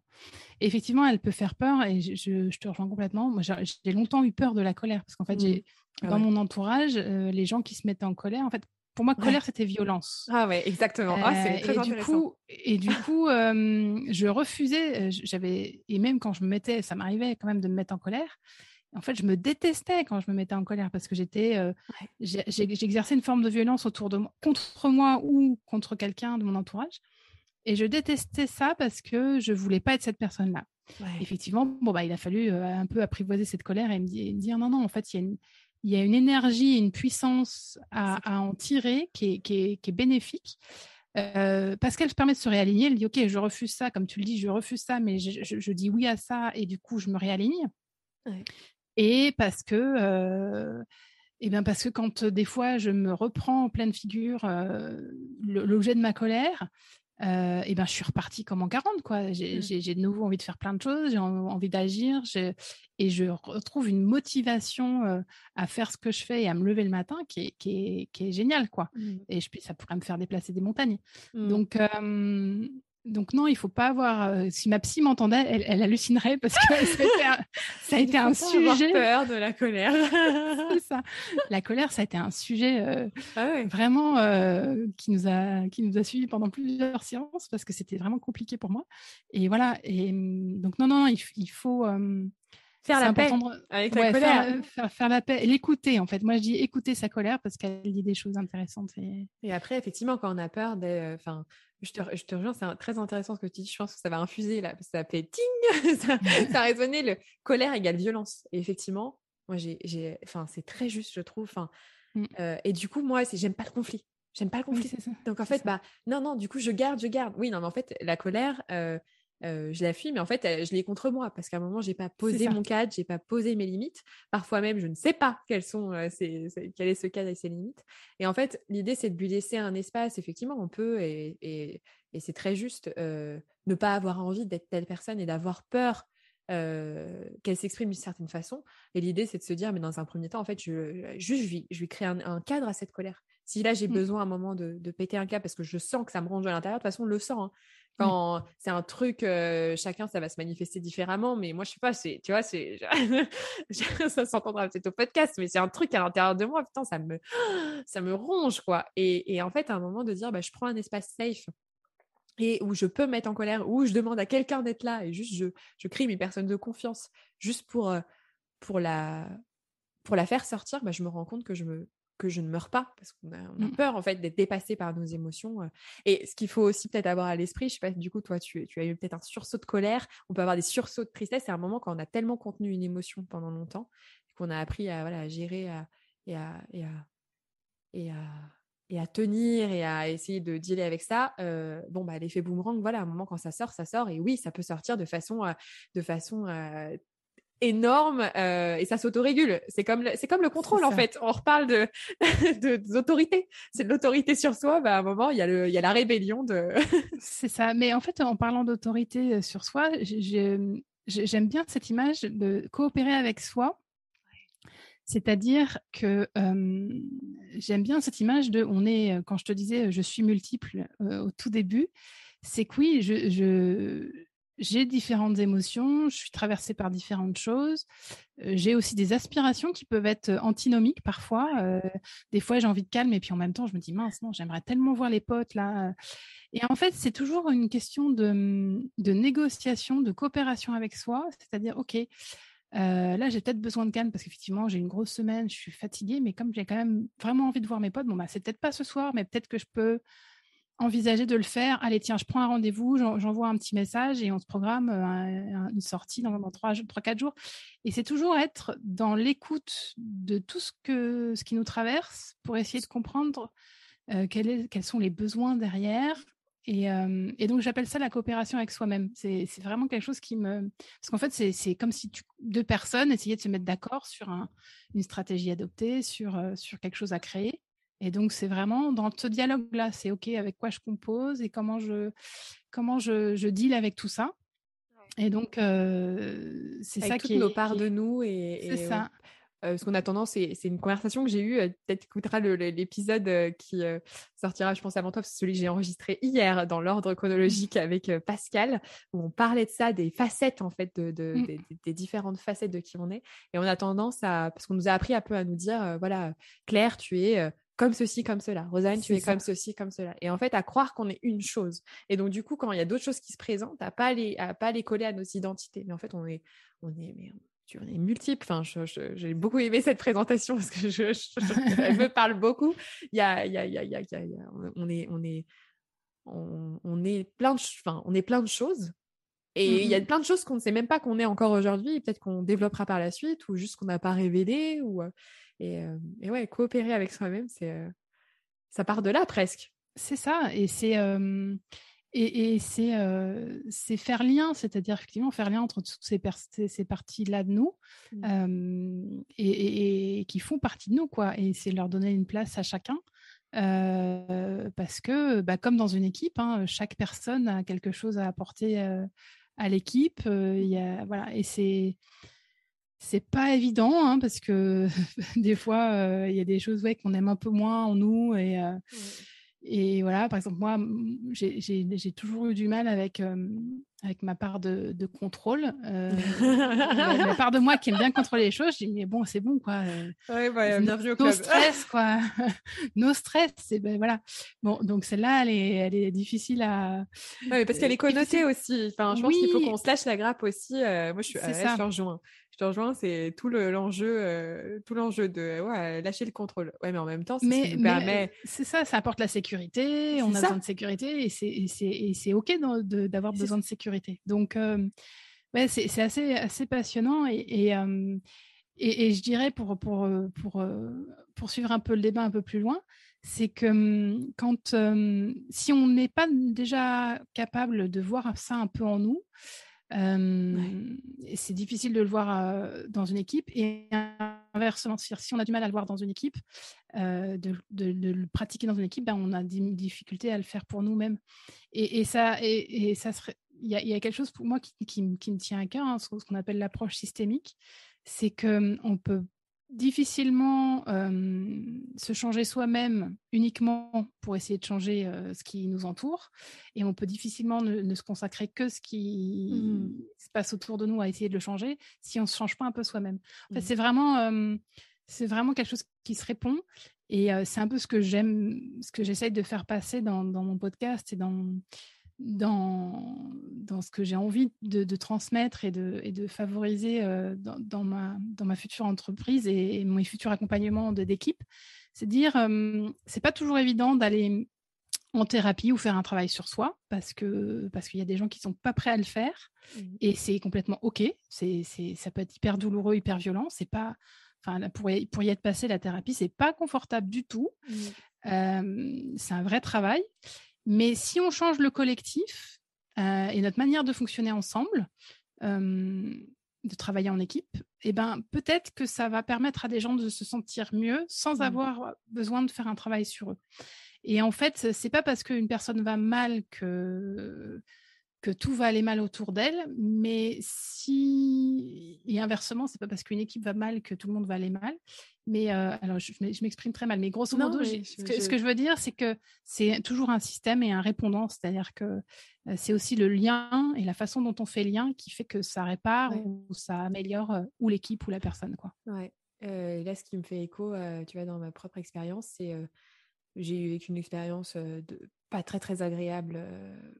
effectivement, elle peut faire peur et je, te rejoins complètement. Moi, j'ai longtemps eu peur de la colère parce qu'en fait, j'ai mmh. dans mon entourage, les gens qui se mettaient en colère, en fait, pour moi, colère, c'était violence. Ah ouais, exactement. Ah, c'est très et Du coup, et du coup, je refusais. J'avais et même quand je me mettais, ça m'arrivait quand même de me mettre en colère. En fait, je me détestais quand je me mettais en colère parce que j'étais, j'exerçais une forme de violence autour de moi, contre moi ou contre quelqu'un de mon entourage. Et je détestais ça parce que je voulais pas être cette personne-là. Effectivement, bon bah, il a fallu un peu apprivoiser cette colère et me dire non non, en fait, il y a une, il y a une énergie, une puissance à, en tirer qui est, bénéfique. Euh, parce qu'elle permet de se réaligner. Elle dit Ok, je refuse ça, comme tu le dis, je refuse ça, mais je, dis oui à ça, et du coup, je me réaligne. Et parce que, euh, eh bien parce que quand des fois je me reprends en pleine figure euh, l'objet de ma colère, euh, et ben je suis repartie comme en 40 quoi. Mmh. J'ai de nouveau envie de faire plein de choses, j'ai envie d'agir, et je retrouve une motivation euh, à faire ce que je fais et à me lever le matin qui est, qui est, qui est génial quoi. Mmh. Et je, ça pourrait me faire déplacer des montagnes. Mmh. Donc donc non, il faut pas avoir. Euh, si ma psy m'entendait, elle, hallucinerait parce que ça a été un, sujet. peur de la colère. ça. La colère, ça a été un sujet euh, ah vraiment euh, qui nous a qui nous a suivi pendant plusieurs séances parce que c'était vraiment compliqué pour moi. Et voilà. Et hum, donc non, non, il, faut. Faire la paix avec la colère. Faire, la paix, l'écouter en fait. Moi je dis écouter sa colère parce qu'elle dit des choses intéressantes. Et, et après effectivement quand on a peur, enfin je te, je te rejoins, c'est très intéressant ce que tu dis. Je pense que ça va infuser là, ça fait ting, ça, ça a résonné. Le colère égale violence. Et effectivement, moi j'ai, enfin c'est très juste je trouve. Enfin mmh. euh, et du coup moi c'est j'aime pas le conflit. J'aime pas le conflit. Donc en fait bah non non du coup je garde je garde. Oui non mais en fait la colère. Euh, euh, je la fuis, mais en fait, je l'ai contre moi parce qu'à un moment, j'ai pas posé mon cadre, j'ai pas posé mes limites. Parfois même, je ne sais pas quelles sont, euh, quel est ce cadre et ses limites. Et en fait, l'idée, c'est de lui laisser un espace. Effectivement, on peut, et, et, et c'est très juste, euh, ne pas avoir envie d'être telle personne et d'avoir peur qu'elle s'exprime d'une certaine façon. Et l'idée, c'est de se dire, mais dans un premier temps, en fait, je, juste, je lui, je lui crée un, cadre à cette colère. Si là, j'ai mmh. besoin à un moment de, de, péter un câble parce que je sens que ça me ronge à l'intérieur, de toute façon, on le sent. Hein. Quand c'est un truc, chacun, ça va se manifester différemment. Mais moi, je sais pas, c'est, tu vois, c'est, ça s'entendra peut-être au podcast, mais c'est un truc à l'intérieur de moi. Putain, ça me, ça me ronge, quoi. Et, en fait, à un moment de dire, bah, je prends un espace safe et où je peux me mettre en colère, où je demande à quelqu'un d'être là et juste je, je crée mes personnes de confiance juste pour, pour, la, pour la faire sortir, bah, je me rends compte que je me, que je ne meurs pas parce qu'on a, mmh. peur en fait d'être dépassé par nos émotions. Et ce qu'il faut aussi peut-être avoir à l'esprit, je sais pas, du coup toi tu, tu as eu peut-être un sursaut de colère, on peut avoir des sursauts de tristesse. C'est un moment quand on a tellement contenu une émotion pendant longtemps qu'on a appris à voilà gérer et à et à et à et à tenir et à essayer de dealer avec ça, bon bah l'effet boomerang, voilà, à un moment quand ça sort, ça sort et oui, ça peut sortir de façon de façon énorme euh, et ça s'autorégule. C'est comme le, c'est comme le contrôle en fait. On reparle de, de, C'est de l'autorité sur soi. Bah, à un moment, il y a le, il y a la rébellion de. c'est ça. Mais en fait, en parlant d'autorité euh, sur soi, j'aime bien cette image de coopérer avec soi. C'est-à-dire que euh, j'aime bien cette image de, on est, quand je te disais, je suis multiple au tout début, c'est que oui, je, je j'ai différentes émotions, je suis traversée par différentes choses. Euh, j'ai aussi des aspirations qui peuvent être antinomiques parfois. Euh, des fois, j'ai envie de calme et puis en même temps, je me dis mince, non, j'aimerais tellement voir les potes là. Et en fait, c'est toujours une question de, de, négociation, de coopération avec soi. C'est-à-dire, OK, euh, là, j'ai peut-être besoin de calme parce qu'effectivement, j'ai une grosse semaine, je suis fatiguée, mais comme j'ai quand même vraiment envie de voir mes potes, bon, bah, c'est peut-être pas ce soir, mais peut-être que je peux envisager de le faire. Allez, tiens, je prends un rendez-vous, j'envoie un petit message et on se programme une sortie dans, dans 3-4 jours. Et c'est toujours être dans l'écoute de tout ce, qui nous traverse pour essayer de comprendre quels sont les besoins derrière. Et, et donc, j'appelle ça la coopération avec soi-même. C'est vraiment quelque chose qui me... Parce qu'en fait, c'est comme si deux personnes essayaient de se mettre d'accord sur un, une stratégie adoptée, sur quelque chose à créer. Et donc, c'est vraiment dans ce dialogue-là, c'est OK avec quoi je compose et comment je, comment je, je deal avec tout ça. Et donc, euh, c'est ça qui est. nos parts de nous. Et, c'est ça. Euh, ce qu'on a tendance, c'est, une conversation que j'ai eue, euh, peut-être écoutera l'épisode euh, qui sortira, je pense, avant toi, c'est celui que j'ai enregistré hier dans l'ordre chronologique avec Pascal, où on parlait de ça, des facettes, en fait, de, de, mmh. des, des, différentes facettes de qui on est. Et on a tendance à, parce qu'on nous a appris un peu à nous dire, voilà, Claire, tu es comme ceci, comme cela. Rosanne, tu es comme ceci, comme cela. Et en fait, à croire qu'on est une chose. Et donc, du coup, quand il y a d'autres choses qui se présentent, à pas les, à pas les coller à nos identités. Mais en fait, on est, on est, mais tu en es multiple. Enfin, j'ai beaucoup aimé cette présentation parce que je, elle me parle beaucoup. Il y a, il y a, il y a, il y a, on est, on est, on, on est plein de, enfin, on est plein de choses. Et il y a mmh plein de choses qu'on ne sait même pas qu'on est encore aujourd'hui, peut-être qu'on développera par la suite, ou juste qu'on n'a pas révélé, ou et, et, ouais, coopérer avec soi-même, c'est ça part de là presque. C'est ça, et c'est et, et c'est c'est faire lien, c'est-à-dire effectivement faire lien entre toutes ces, ces, parties-là de nous mmh. et, et, qui font partie de nous, quoi. Et c'est leur donner une place à chacun. parce que, bah, comme dans une équipe, hein, chaque personne a quelque chose à apporter à l'équipe. voilà, et c'est c'est pas évident hein, parce que des fois il y a des choses ouais, qu'on aime un peu moins en nous et et voilà. Par exemple moi j'ai toujours eu du mal avec avec ma part de, de contrôle euh, la, part de moi qui aime bien contrôler les choses. Je dis mais bon c'est bon quoi ouais, ouais, bienvenue au stress quoi. Nos stress c'est ben voilà. Bon donc celle-là elle est elle est difficile à ouais, parce qu'elle est connotée aussi. Enfin je pense qu'il faut qu'on se lâche la grappe aussi moi je suis à rejoins te rejoins, c'est tout l'enjeu, euh, tout l'enjeu de ouais, lâcher le contrôle. Ouais, mais en même temps, c'est permet. C'est ça, ça apporte la sécurité. On a besoin de sécurité et c'est ok d'avoir besoin de sécurité. Donc, euh, ouais, c'est assez, assez passionnant et, euh, et, et, je dirais pour, pour, pour poursuivre un peu le débat un peu plus loin, c'est que hum, quand si on n'est pas déjà capable de voir ça un peu en nous, c'est difficile de le voir dans une équipe et inversement, si on a du mal à le voir dans une équipe, de, le pratiquer dans une équipe, ben, on a des difficultés à le faire pour nous-mêmes. Et, ça, il y, a quelque chose pour moi qui, me tient à cœur, hein, ce qu'on appelle l'approche systémique, c'est que on peut difficilement se changer soi-même uniquement pour essayer de changer ce qui nous entoure. Et on peut difficilement ne, se consacrer que ce qui mmh. se passe autour de nous à essayer de le changer si on ne se change pas un peu soi-même. En fait, mmh. c'est vraiment, c'est vraiment quelque chose qui se répond. Et c'est un peu ce que j'aime, ce que j'essaye de faire passer dans, dans, mon podcast et dans, dans, dans ce que j'ai envie de, transmettre et de, et de favoriser euh, dans, ma, dans ma future entreprise et, mon futur accompagnement d'équipe, c'est dire, euh, c'est pas toujours évident d'aller en thérapie ou faire un travail sur soi parce que parce qu'il y a des gens qui sont pas prêts à le faire mmh. et c'est complètement ok. C'est ça peut être hyper douloureux, hyper violent. C'est pas enfin pour y, pour y être passé la thérapie, c'est pas confortable du tout. Mmh. Euh, c'est un vrai travail. Mais si on change le collectif euh, et notre manière de fonctionner ensemble, euh, de travailler en équipe, eh ben, peut-être que ça va permettre à des gens de se sentir mieux sans mmh. avoir besoin de faire un travail sur eux. Et en fait, c'est pas parce qu'une personne va mal que que tout va aller mal autour d'elle, mais si et inversement, c'est pas parce qu'une équipe va mal que tout le monde va aller mal. Mais euh, alors, je, m'exprime très mal, mais grosso modo, ce, que, je veux dire, c'est que c'est toujours un système et un répondant, c'est-à-dire que euh, c'est aussi le lien et la façon dont on fait lien qui fait que ça répare ou ça améliore euh, ou l'équipe ou la personne, quoi. Ouais. là, ce qui me fait écho, tu vois, dans ma propre expérience, c'est j'ai eu une expérience de pas très très agréable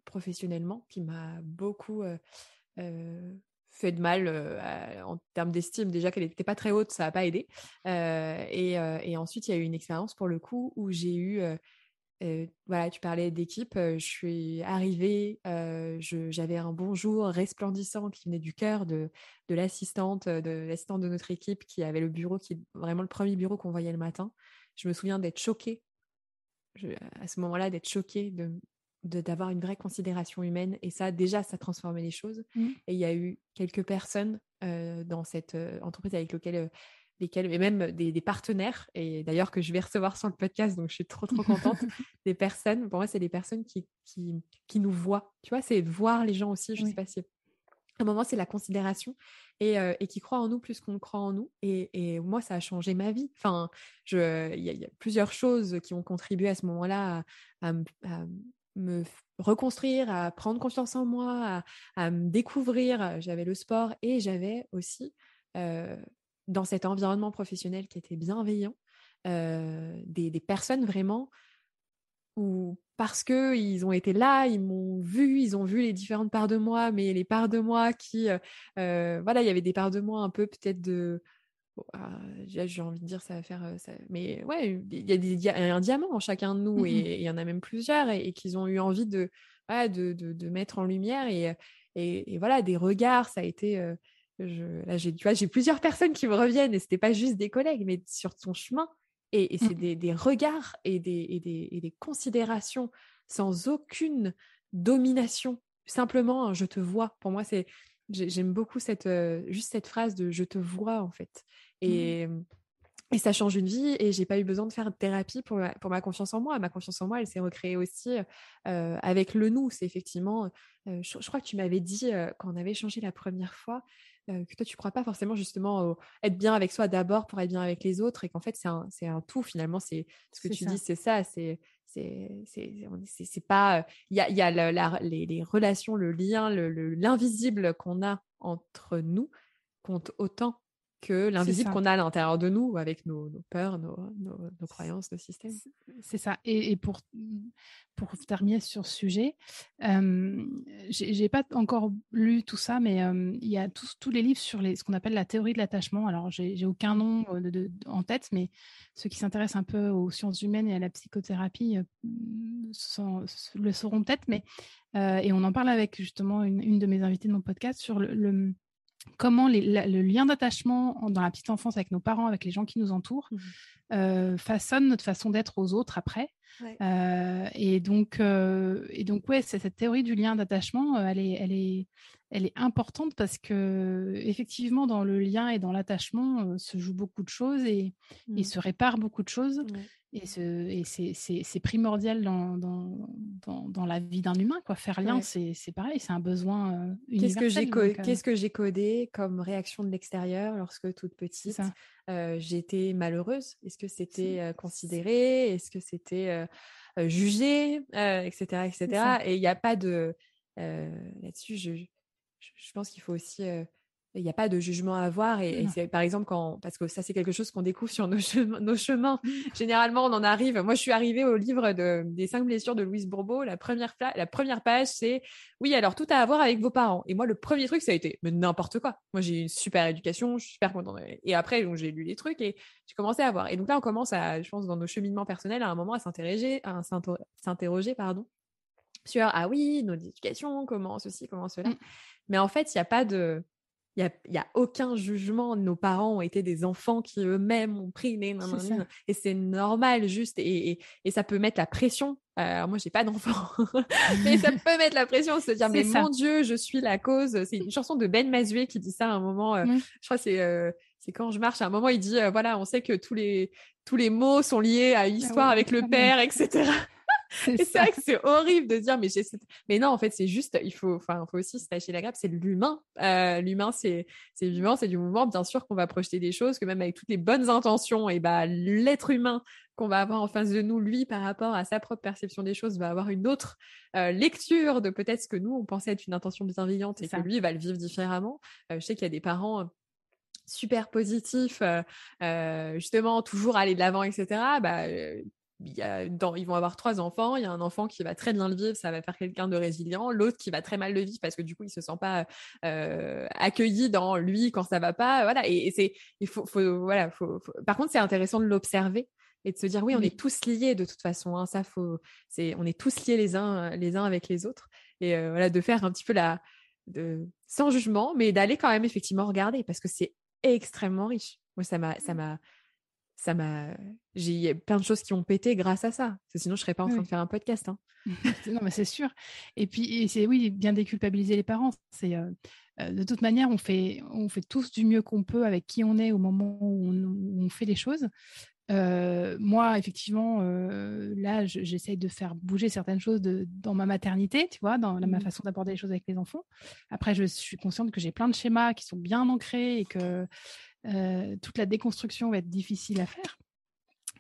professionnellement qui m'a beaucoup fait de mal en termes d'estime. Déjà qu'elle n'était pas très haute, ça n'a pas aidé. Et, ensuite, il y a eu une expérience pour le coup où j'ai eu voilà, tu parlais d'équipe. je suis arrivée, j'avais un bonjour resplendissant qui venait du cœur de, de l'assistante, de l'assistante de notre équipe qui avait le bureau, qui vraiment le premier bureau qu'on voyait le matin. Je me souviens d'être choquée, à ce moment-là, d'être choquée de d'avoir une vraie considération humaine et ça déjà ça transformait les choses mmh. et il y a eu quelques personnes dans cette entreprise avec lesquelles et même des, partenaires, et d'ailleurs que je vais recevoir sur le podcast, donc je suis trop trop contente. des personnes, pour moi, c'est des personnes qui, qui, qui, nous voient. Tu vois, c'est voir les gens aussi. Je sais pas si. Un moment, c'est la considération et, euh, et, qui croient en nous plus qu'on croit en nous. Et, moi, ça a changé ma vie. Enfin, il y, a plusieurs choses qui ont contribué à ce moment-là à, me reconstruire, à prendre confiance en moi, à, à me découvrir. J'avais le sport et j'avais aussi euh, dans cet environnement professionnel qui était bienveillant, euh, des, personnes vraiment où parce que ils ont été là, ils m'ont vu, ils ont vu les différentes parts de moi, mais les parts de moi qui, euh, euh, voilà, il y avait des parts de moi un peu peut-être de, ah, j'ai envie de dire ça va faire, ça... mais ouais, il y, a un diamant en chacun de nous mmh et il y en a même plusieurs et, qu'ils ont eu envie de, de, de, mettre en lumière et, et, voilà, des regards, ça a été là, j'ai, tu vois, j'ai plusieurs personnes qui me reviennent et c'était pas juste des collègues, mais sur ton chemin. Et, c'est mmh. des, regards et des, et des, considérations sans aucune domination. Simplement, je te vois. Pour moi, c'est, j'aime beaucoup cette, juste cette phrase de je te vois, en fait. Mmh. Et, et ça change une vie et j'ai pas eu besoin de faire de thérapie pour ma, pour ma confiance en moi. Ma confiance en moi, elle s'est recréée aussi avec le nous. C'est effectivement, je, crois que tu m'avais dit quand on avait échangé la première fois, que toi tu crois pas forcément justement être bien avec soi d'abord pour être bien avec les autres et qu'en fait c'est un, un, tout finalement c'est ce que tu dis c'est ça c'est c'est pas il y a, y a les, les, relations le lien l'invisible qu'on a entre nous compte autant que l'invisible qu'on a à l'intérieur de nous, avec nos, peurs, nos, nos, croyances, nos systèmes. C'est ça. Et, pour, pour terminer sur ce sujet, euh, j'ai pas encore lu tout ça, mais il y a tous, tous les livres sur les, ce qu'on appelle la théorie de l'attachement. Alors, j'ai aucun nom de, en tête, mais ceux qui s'intéressent un peu aux sciences humaines et à la psychothérapie le sauront peut-être. Mais et on en parle avec justement une, une, de mes invitées de mon podcast sur le comment le lien d'attachement dans la petite enfance avec nos parents, avec les gens qui nous entourent, mmh euh, façonne notre façon d'être aux autres après. Euh, et donc, euh, et donc ouais, cette théorie du lien d'attachement, elle est, elle est, elle est importante parce que effectivement, dans le lien et dans l'attachement se joue beaucoup de choses et, mmh. se répare beaucoup de choses. Et, c'est primordial dans, dans, dans, la vie d'un humain. Quoi. Faire lien, c'est pareil, c'est un besoin euh, universel. Euh qu'est-ce que j'ai codé comme réaction de l'extérieur lorsque toute petite euh, j'étais malheureuse? Est-ce que c'était considéré? Est-ce que c'était jugé Etc. etc. Et il n'y a pas de... Là-dessus, je, je, pense qu'il faut aussi il n'y a pas de jugement à avoir. Et, c'est par exemple quand, parce que ça c'est quelque chose qu'on découvre sur nos, nos chemins. Généralement, on en arrive. Moi, je suis arrivée au livre de, des cinq blessures de Louise Bourbeau. La première, la première page, c'est oui, alors tout à avoir avec vos parents. Et moi, le premier truc, ça a été mais n'importe quoi. Moi, j'ai une super éducation, je suis super contente. Et après, donc j'ai lu les trucs et j'ai commencé à voir. Et donc là, on commence à, je pense, dans nos cheminements personnels, à un moment, à s'interroger, à s'interroger, pardon, sur ah oui, nos éducations, comment ceci, comment cela. Mmh. Mais en fait, il n'y a pas de il n'y a, a, aucun jugement. Nos parents ont été des enfants qui eux-mêmes ont pris les et c'est normal juste et, et, ça peut mettre la pression. Euh, moi, j'ai pas d'enfant, mais ça peut mettre la pression se dire mais mon Dieu, je suis la cause. C'est une chanson de Ben Mazué qui dit ça à un moment. Euh, je crois c'est euh, c'est quand je marche. À un moment, il dit euh, voilà, on sait que tous les tous les mots sont liés à ah histoire avec le père, etc. c'est vrai que c'est horrible de dire, mais mais non, en fait, c'est juste, il faut, enfin, faut aussi se tâcher la grappe, c'est l'humain. Euh, l'humain, c'est, c'est vivant, c'est du mouvement. Bien sûr qu'on va projeter des choses, que même avec toutes les bonnes intentions, et bah, l'être humain qu'on va avoir en face de nous, lui, par rapport à sa propre perception des choses, va avoir une autre euh, lecture de peut-être ce que nous, on pensait être une intention bienveillante et que lui va le vivre différemment. Euh, je sais qu'il y a des parents super positifs, justement, toujours aller de l'avant, etc. Bah, ils vont avoir trois enfants. Il y a un enfant qui va très bien le vivre, ça va faire quelqu'un de résilient. L'autre qui va très mal le vivre parce que du coup, il se sent pas euh, accueilli dans lui quand ça va pas. Voilà. Et, c'est, il faut, voilà. Par contre, c'est intéressant de l'observer et de se dire oui, on est tous liés de toute façon. Hein, ça faut, c'est, on est tous liés les uns les uns avec les autres et voilà de faire un petit peu la de sans jugement, mais d'aller quand même effectivement regarder parce que c'est extrêmement riche. Moi, ça m'a ça m'a ça m'a j'ai plein de choses qui ont pété grâce à ça. sinon, je serais pas en train de faire un podcast. Hein. non, mais c'est sûr. Et puis, c'est oui, bien déculpabiliser les parents. C'est de toute manière, on fait, on fait tous du mieux qu'on peut avec qui on est au moment où on, fait les choses. moi, effectivement, là, j'essaye de faire bouger certaines choses de, dans ma maternité, tu vois, dans ma mmh façon d'aborder les choses avec les enfants. Après, je suis consciente que j'ai plein de schémas qui sont bien ancrés et que toute la déconstruction va être difficile à faire.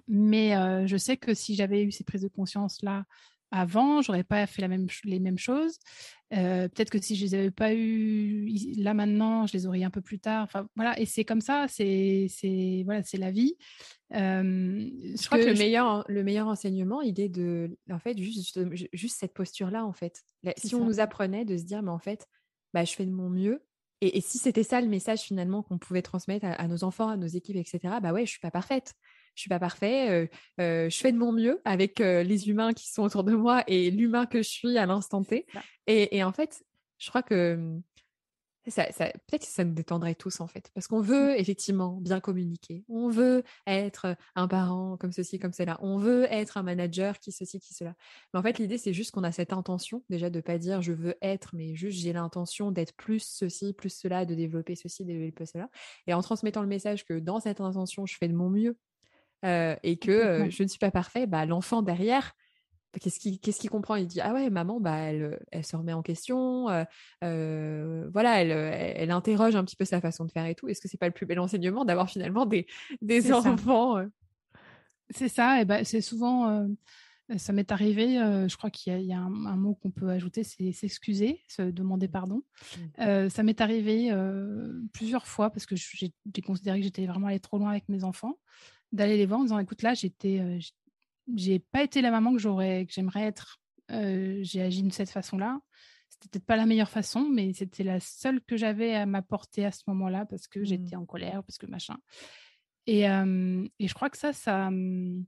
Mais je sais que si j'avais eu ces prises de conscience là avant, j'aurais pas fait la même, les mêmes choses. Peut-être que si je les avais pas eues là maintenant, je les aurais un peu plus tard. Enfin voilà, et c'est comme ça, c'est voilà, c'est la vie. je crois que, le meilleur le meilleur enseignement, il est de en fait juste juste cette posture là en fait. si on nous apprenait de se dire mais en fait, bah je fais de mon mieux et, si c'était ça le message finalement qu'on pouvait transmettre à, nos enfants, à nos équipes, etc., bah ouais, je suis pas parfaite. Je suis pas parfaite. je fais de mon mieux avec les humains qui sont autour de moi et l'humain que je suis à l'instant T. et, en fait, je crois que peut-être que ça nous détendrait tous en fait, parce qu'on veut mmh. effectivement bien communiquer, on veut être un parent comme ceci, comme cela, on veut être un manager qui ceci, qui cela. Mais en fait, l'idée c'est juste qu'on a cette intention déjà de pas dire je veux être, mais juste j'ai l'intention d'être plus ceci, plus cela, de développer ceci, de développer cela, et en transmettant le message que dans cette intention je fais de mon mieux et que je ne suis pas parfait, bah, l'enfant derrière Qu'est-ce qu'il comprend? Il dit ah ouais maman bah elle, elle se remet en question euh, voilà elle, elle, interroge un petit peu sa façon de faire et tout. Est-ce que c'est pas le plus bel enseignement d'avoir finalement des, des enfants c'est ça et ben c'est souvent ça m'est arrivé je crois qu'il y a, un, mot qu'on peut ajouter c'est s'excuser se demander pardon. Mmh. ça m'est arrivé plusieurs fois parce que j'ai considéré que j'étais vraiment allée trop loin avec mes enfants d'aller les voir en disant écoute là j'étais j'ai pas été la maman que j'aurais, que j'aimerais être. j'ai agi de cette façon-là. C'était peut-être pas la meilleure façon, mais c'était la seule que j'avais à m'apporter à ce moment-là parce que j'étais mmh. en colère, parce que machin. Et, et, je crois que ça, ça, mmh,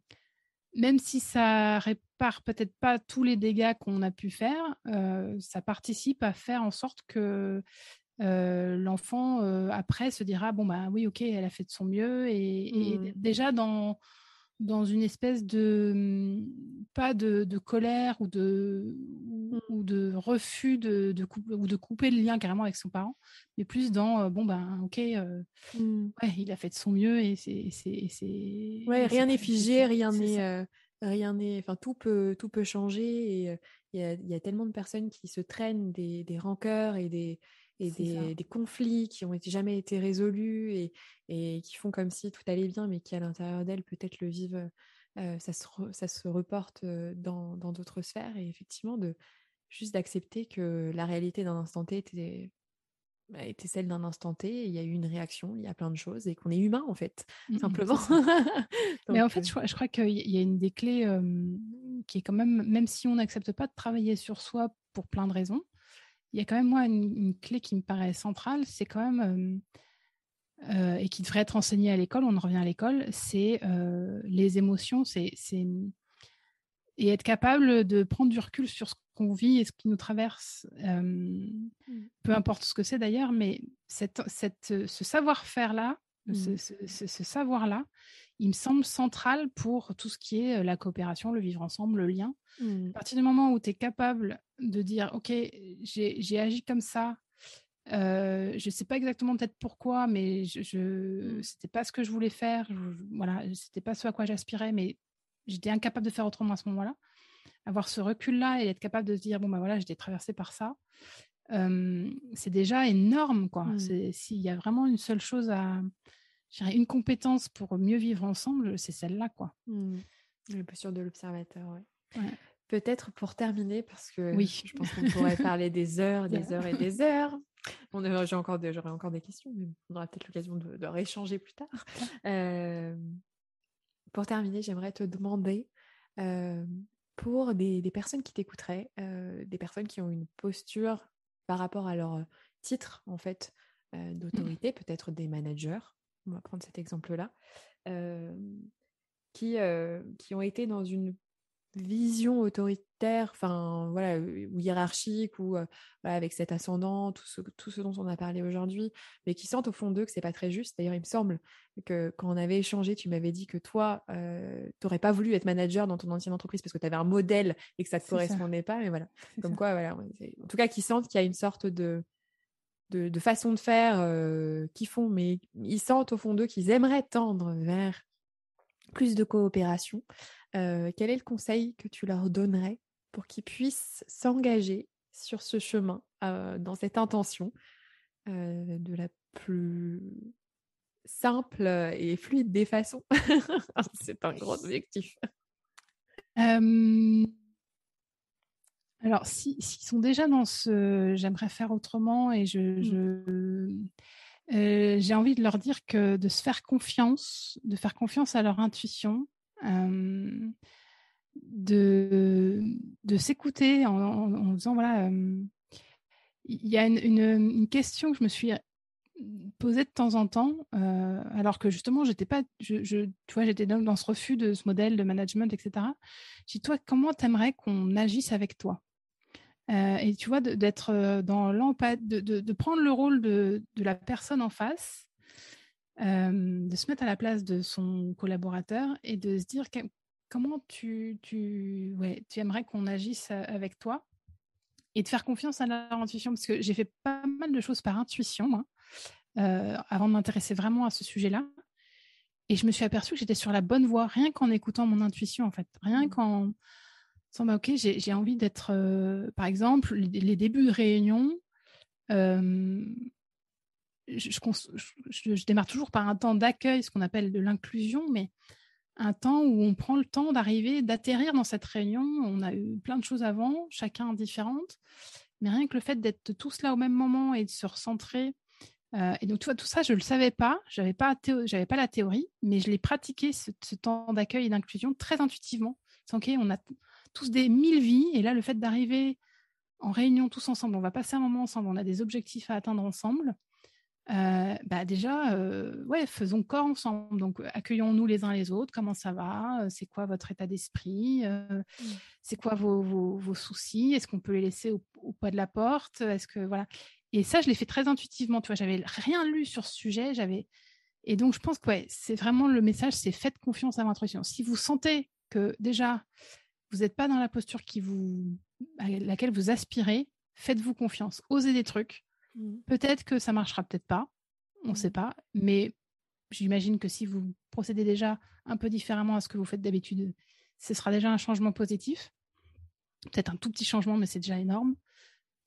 même si ça répare peut-être pas tous les dégâts qu'on a pu faire, ça participe à faire en sorte que l'enfant après se dira bon bah oui ok elle a fait de son mieux et mmh. déjà dans dans une espèce de mmh, pas de, colère ou de mmh. ou, de refus de, de couper, ou de couper le lien carrément avec son parent mais plus dans bon ben ok mmh. ouais, il a fait de son mieux et c'est c'est ouais rien n'est figé rien n'est rien n'est enfin tout peut tout peut changer et il y a, y, a, tellement de personnes qui se traînent des, des rancœurs et des et des, des, conflits qui ont jamais été résolus et, et, qui font comme si tout allait bien, mais qui à l'intérieur d'elles peut-être le vivent, euh, ça, se ça se reporte dans d'autres sphères et effectivement de juste d'accepter que la réalité d'un instant T était, bah, était celle d'un instant T, il y a eu une réaction, il y a plein de choses et qu'on est humain en fait, mmh, mmh, simplement. mais en fait, je crois, je crois qu'il y a une des clés qui est quand même, même si on n'accepte pas de travailler sur soi pour plein de raisons, il y a quand même moi une, clé qui me paraît centrale, c'est quand même euh, et qui devrait être enseignée à l'école. On en revient à l'école, c'est euh, les émotions, c'est et être capable de prendre du recul sur ce qu'on vit et ce qui nous traverse, mmh. peu importe ce que c'est d'ailleurs, mais cette, cette, ce savoir-faire là, ce, ce savoir-là, il me semble central pour tout ce qui est la coopération, le vivre ensemble, le lien. Mmh. À partir du moment où tu es capable de dire, OK, j'ai agi comme ça, je ne sais pas exactement peut-être pourquoi, mais je, mmh. c'était pas ce que je voulais faire, je, voilà, c'était pas ce à quoi j'aspirais, mais j'étais incapable de faire autrement à ce moment-là. Avoir ce recul-là et être capable de se dire, bon, bah voilà, j'étais traversée par ça, c'est déjà énorme, quoi. Mmh. S'il y a vraiment une seule chose à, une compétence pour mieux vivre ensemble, c'est celle-là, quoi. Mmh. Le posture de l'observateur, ouais. Peut-être pour terminer, parce que oui. je pense qu'on pourrait parler des heures, des heures et des heures. J'aurais encore, des, encore des questions, mais on aura peut-être l'occasion de, rééchanger plus tard. Euh, pour terminer, j'aimerais te demander, euh, pour des, personnes qui t'écouteraient, euh, des personnes qui ont une posture par rapport à leur titre, en fait, d'autorité, peut-être des managers, on va prendre cet exemple-là. qui, qui ont été dans une vision autoritaire, enfin voilà, ou hiérarchique, ou avec cet ascendant, tout ce, tout ce dont on a parlé aujourd'hui, mais qui sentent au fond d'eux que c'est pas très juste. D'ailleurs, il me semble que quand on avait échangé, tu m'avais dit que toi, tu n'aurais pas voulu être manager dans ton ancienne entreprise parce que tu avais un modèle et que ça te correspondait pas. Mais voilà, comme quoi, voilà, en tout cas, qui sentent qu'il y a une sorte de de, façon de faire qui font, mais ils sentent au fond d'eux qu'ils aimeraient tendre vers plus de coopération. quel est le conseil que tu leur donnerais pour qu'ils puissent s'engager sur ce chemin, dans cette intention de la plus simple et fluide des façons? C'est un gros objectif. Alors, s'ils sont déjà dans ce j'aimerais faire autrement et je, mmh. euh, j'ai envie de leur dire que de se faire confiance, de faire confiance à leur intuition, de, de s'écouter en, en, disant voilà, il y a une, une, question que je me suis posée de temps en temps, euh, alors que justement, j'étais pas, je, je, tu vois, j'étais dans, dans, ce refus de ce modèle de management, etc. Je dis, toi, comment t'aimerais qu'on agisse avec toi? Euh, et tu vois, d'être euh, dans l'empathie, de, de, prendre le rôle de, de la personne en face, euh, de se mettre à la place de son collaborateur et de se dire comment tu, tu, ouais, tu aimerais qu'on agisse avec toi et de faire confiance à leur intuition parce que j'ai fait pas mal de choses par intuition moi, avant de m'intéresser vraiment à ce sujet-là. Et je me suis aperçue que j'étais sur la bonne voie, rien qu'en écoutant mon intuition, en fait. Rien mmh. Bah, ok, j'ai envie d'être, euh, par exemple, les, débuts de réunion, euh, je, démarre toujours par un temps d'accueil, ce qu'on appelle de l'inclusion, mais un temps où on prend le temps d'arriver, d'atterrir dans cette réunion. On a eu plein de choses avant, chacun différentes, mais rien que le fait d'être tous là au même moment et de se recentrer. Euh, et donc, vois, tout ça, je ne le savais pas, je n'avais pas, la théorie, mais je l'ai pratiqué, ce, ce temps d'accueil et d'inclusion, très intuitivement. Ok, on a tous des mille vies. Et là, le fait d'arriver en réunion tous ensemble, on va passer un moment ensemble, on a des objectifs à atteindre ensemble. Euh, bah déjà, euh, ouais, faisons corps ensemble. Donc, accueillons-nous les uns les autres. Comment ça va? C'est quoi votre état d'esprit? Mmh. C'est quoi vos, vos, soucis? Est-ce qu'on peut les laisser au, au pas de la porte? Est-ce que voilà Et ça, je l'ai fait très intuitivement. Tu vois, j'avais rien lu sur ce sujet. J'avais et donc, je pense que ouais, c'est vraiment le message, c'est faites confiance à votre intuition. Si vous sentez que déjà vous n'êtes pas dans la posture qui vous, à laquelle vous aspirez, faites-vous confiance, osez des trucs. Mmh. Peut-être que ça marchera, peut-être pas, on ne sait mmh. pas, mais j'imagine que si vous procédez déjà un peu différemment à ce que vous faites d'habitude, ce sera déjà un changement positif. Peut-être un tout petit changement, mais c'est déjà énorme.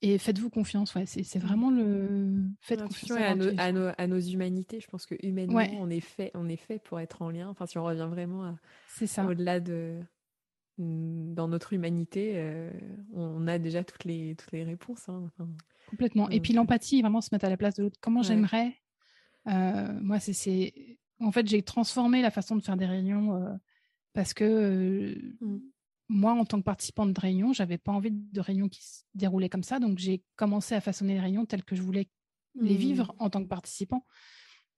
Et faites-vous confiance, ouais, c'est vraiment le. Faites confiance à, nos, à, nos, humanités. Je pense que humainement, on, est fait, on est fait pour être en lien. Enfin, si on revient vraiment à. C'est ça. Au-delà de, dans notre humanité, euh, on a déjà toutes les, toutes les réponses. Hein, Complètement. Et puis euh, l'empathie, vraiment se mettre à la place de l'autre. Comment j'aimerais. Euh, moi, c'est. En fait, j'ai transformé la façon de faire des réunions parce que mmh. moi, en tant que participante de réunion, j'avais pas envie de réunions qui se déroulaient comme ça. Donc, j'ai commencé à façonner les réunions telles que je voulais les mmh. vivre en tant que participant.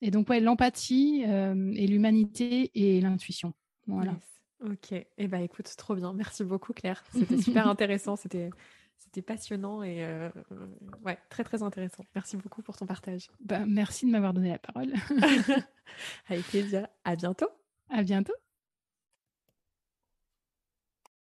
Et donc, ouais, l'empathie et l'humanité et l'intuition. Voilà. Ok, et eh ben écoute, trop bien. Merci beaucoup Claire. C'était super intéressant, c'était c'était passionnant et euh, ouais, très très intéressant. Merci beaucoup pour ton partage. Bah, merci de m'avoir donné la parole. Avec plaisir. À bientôt. À bientôt.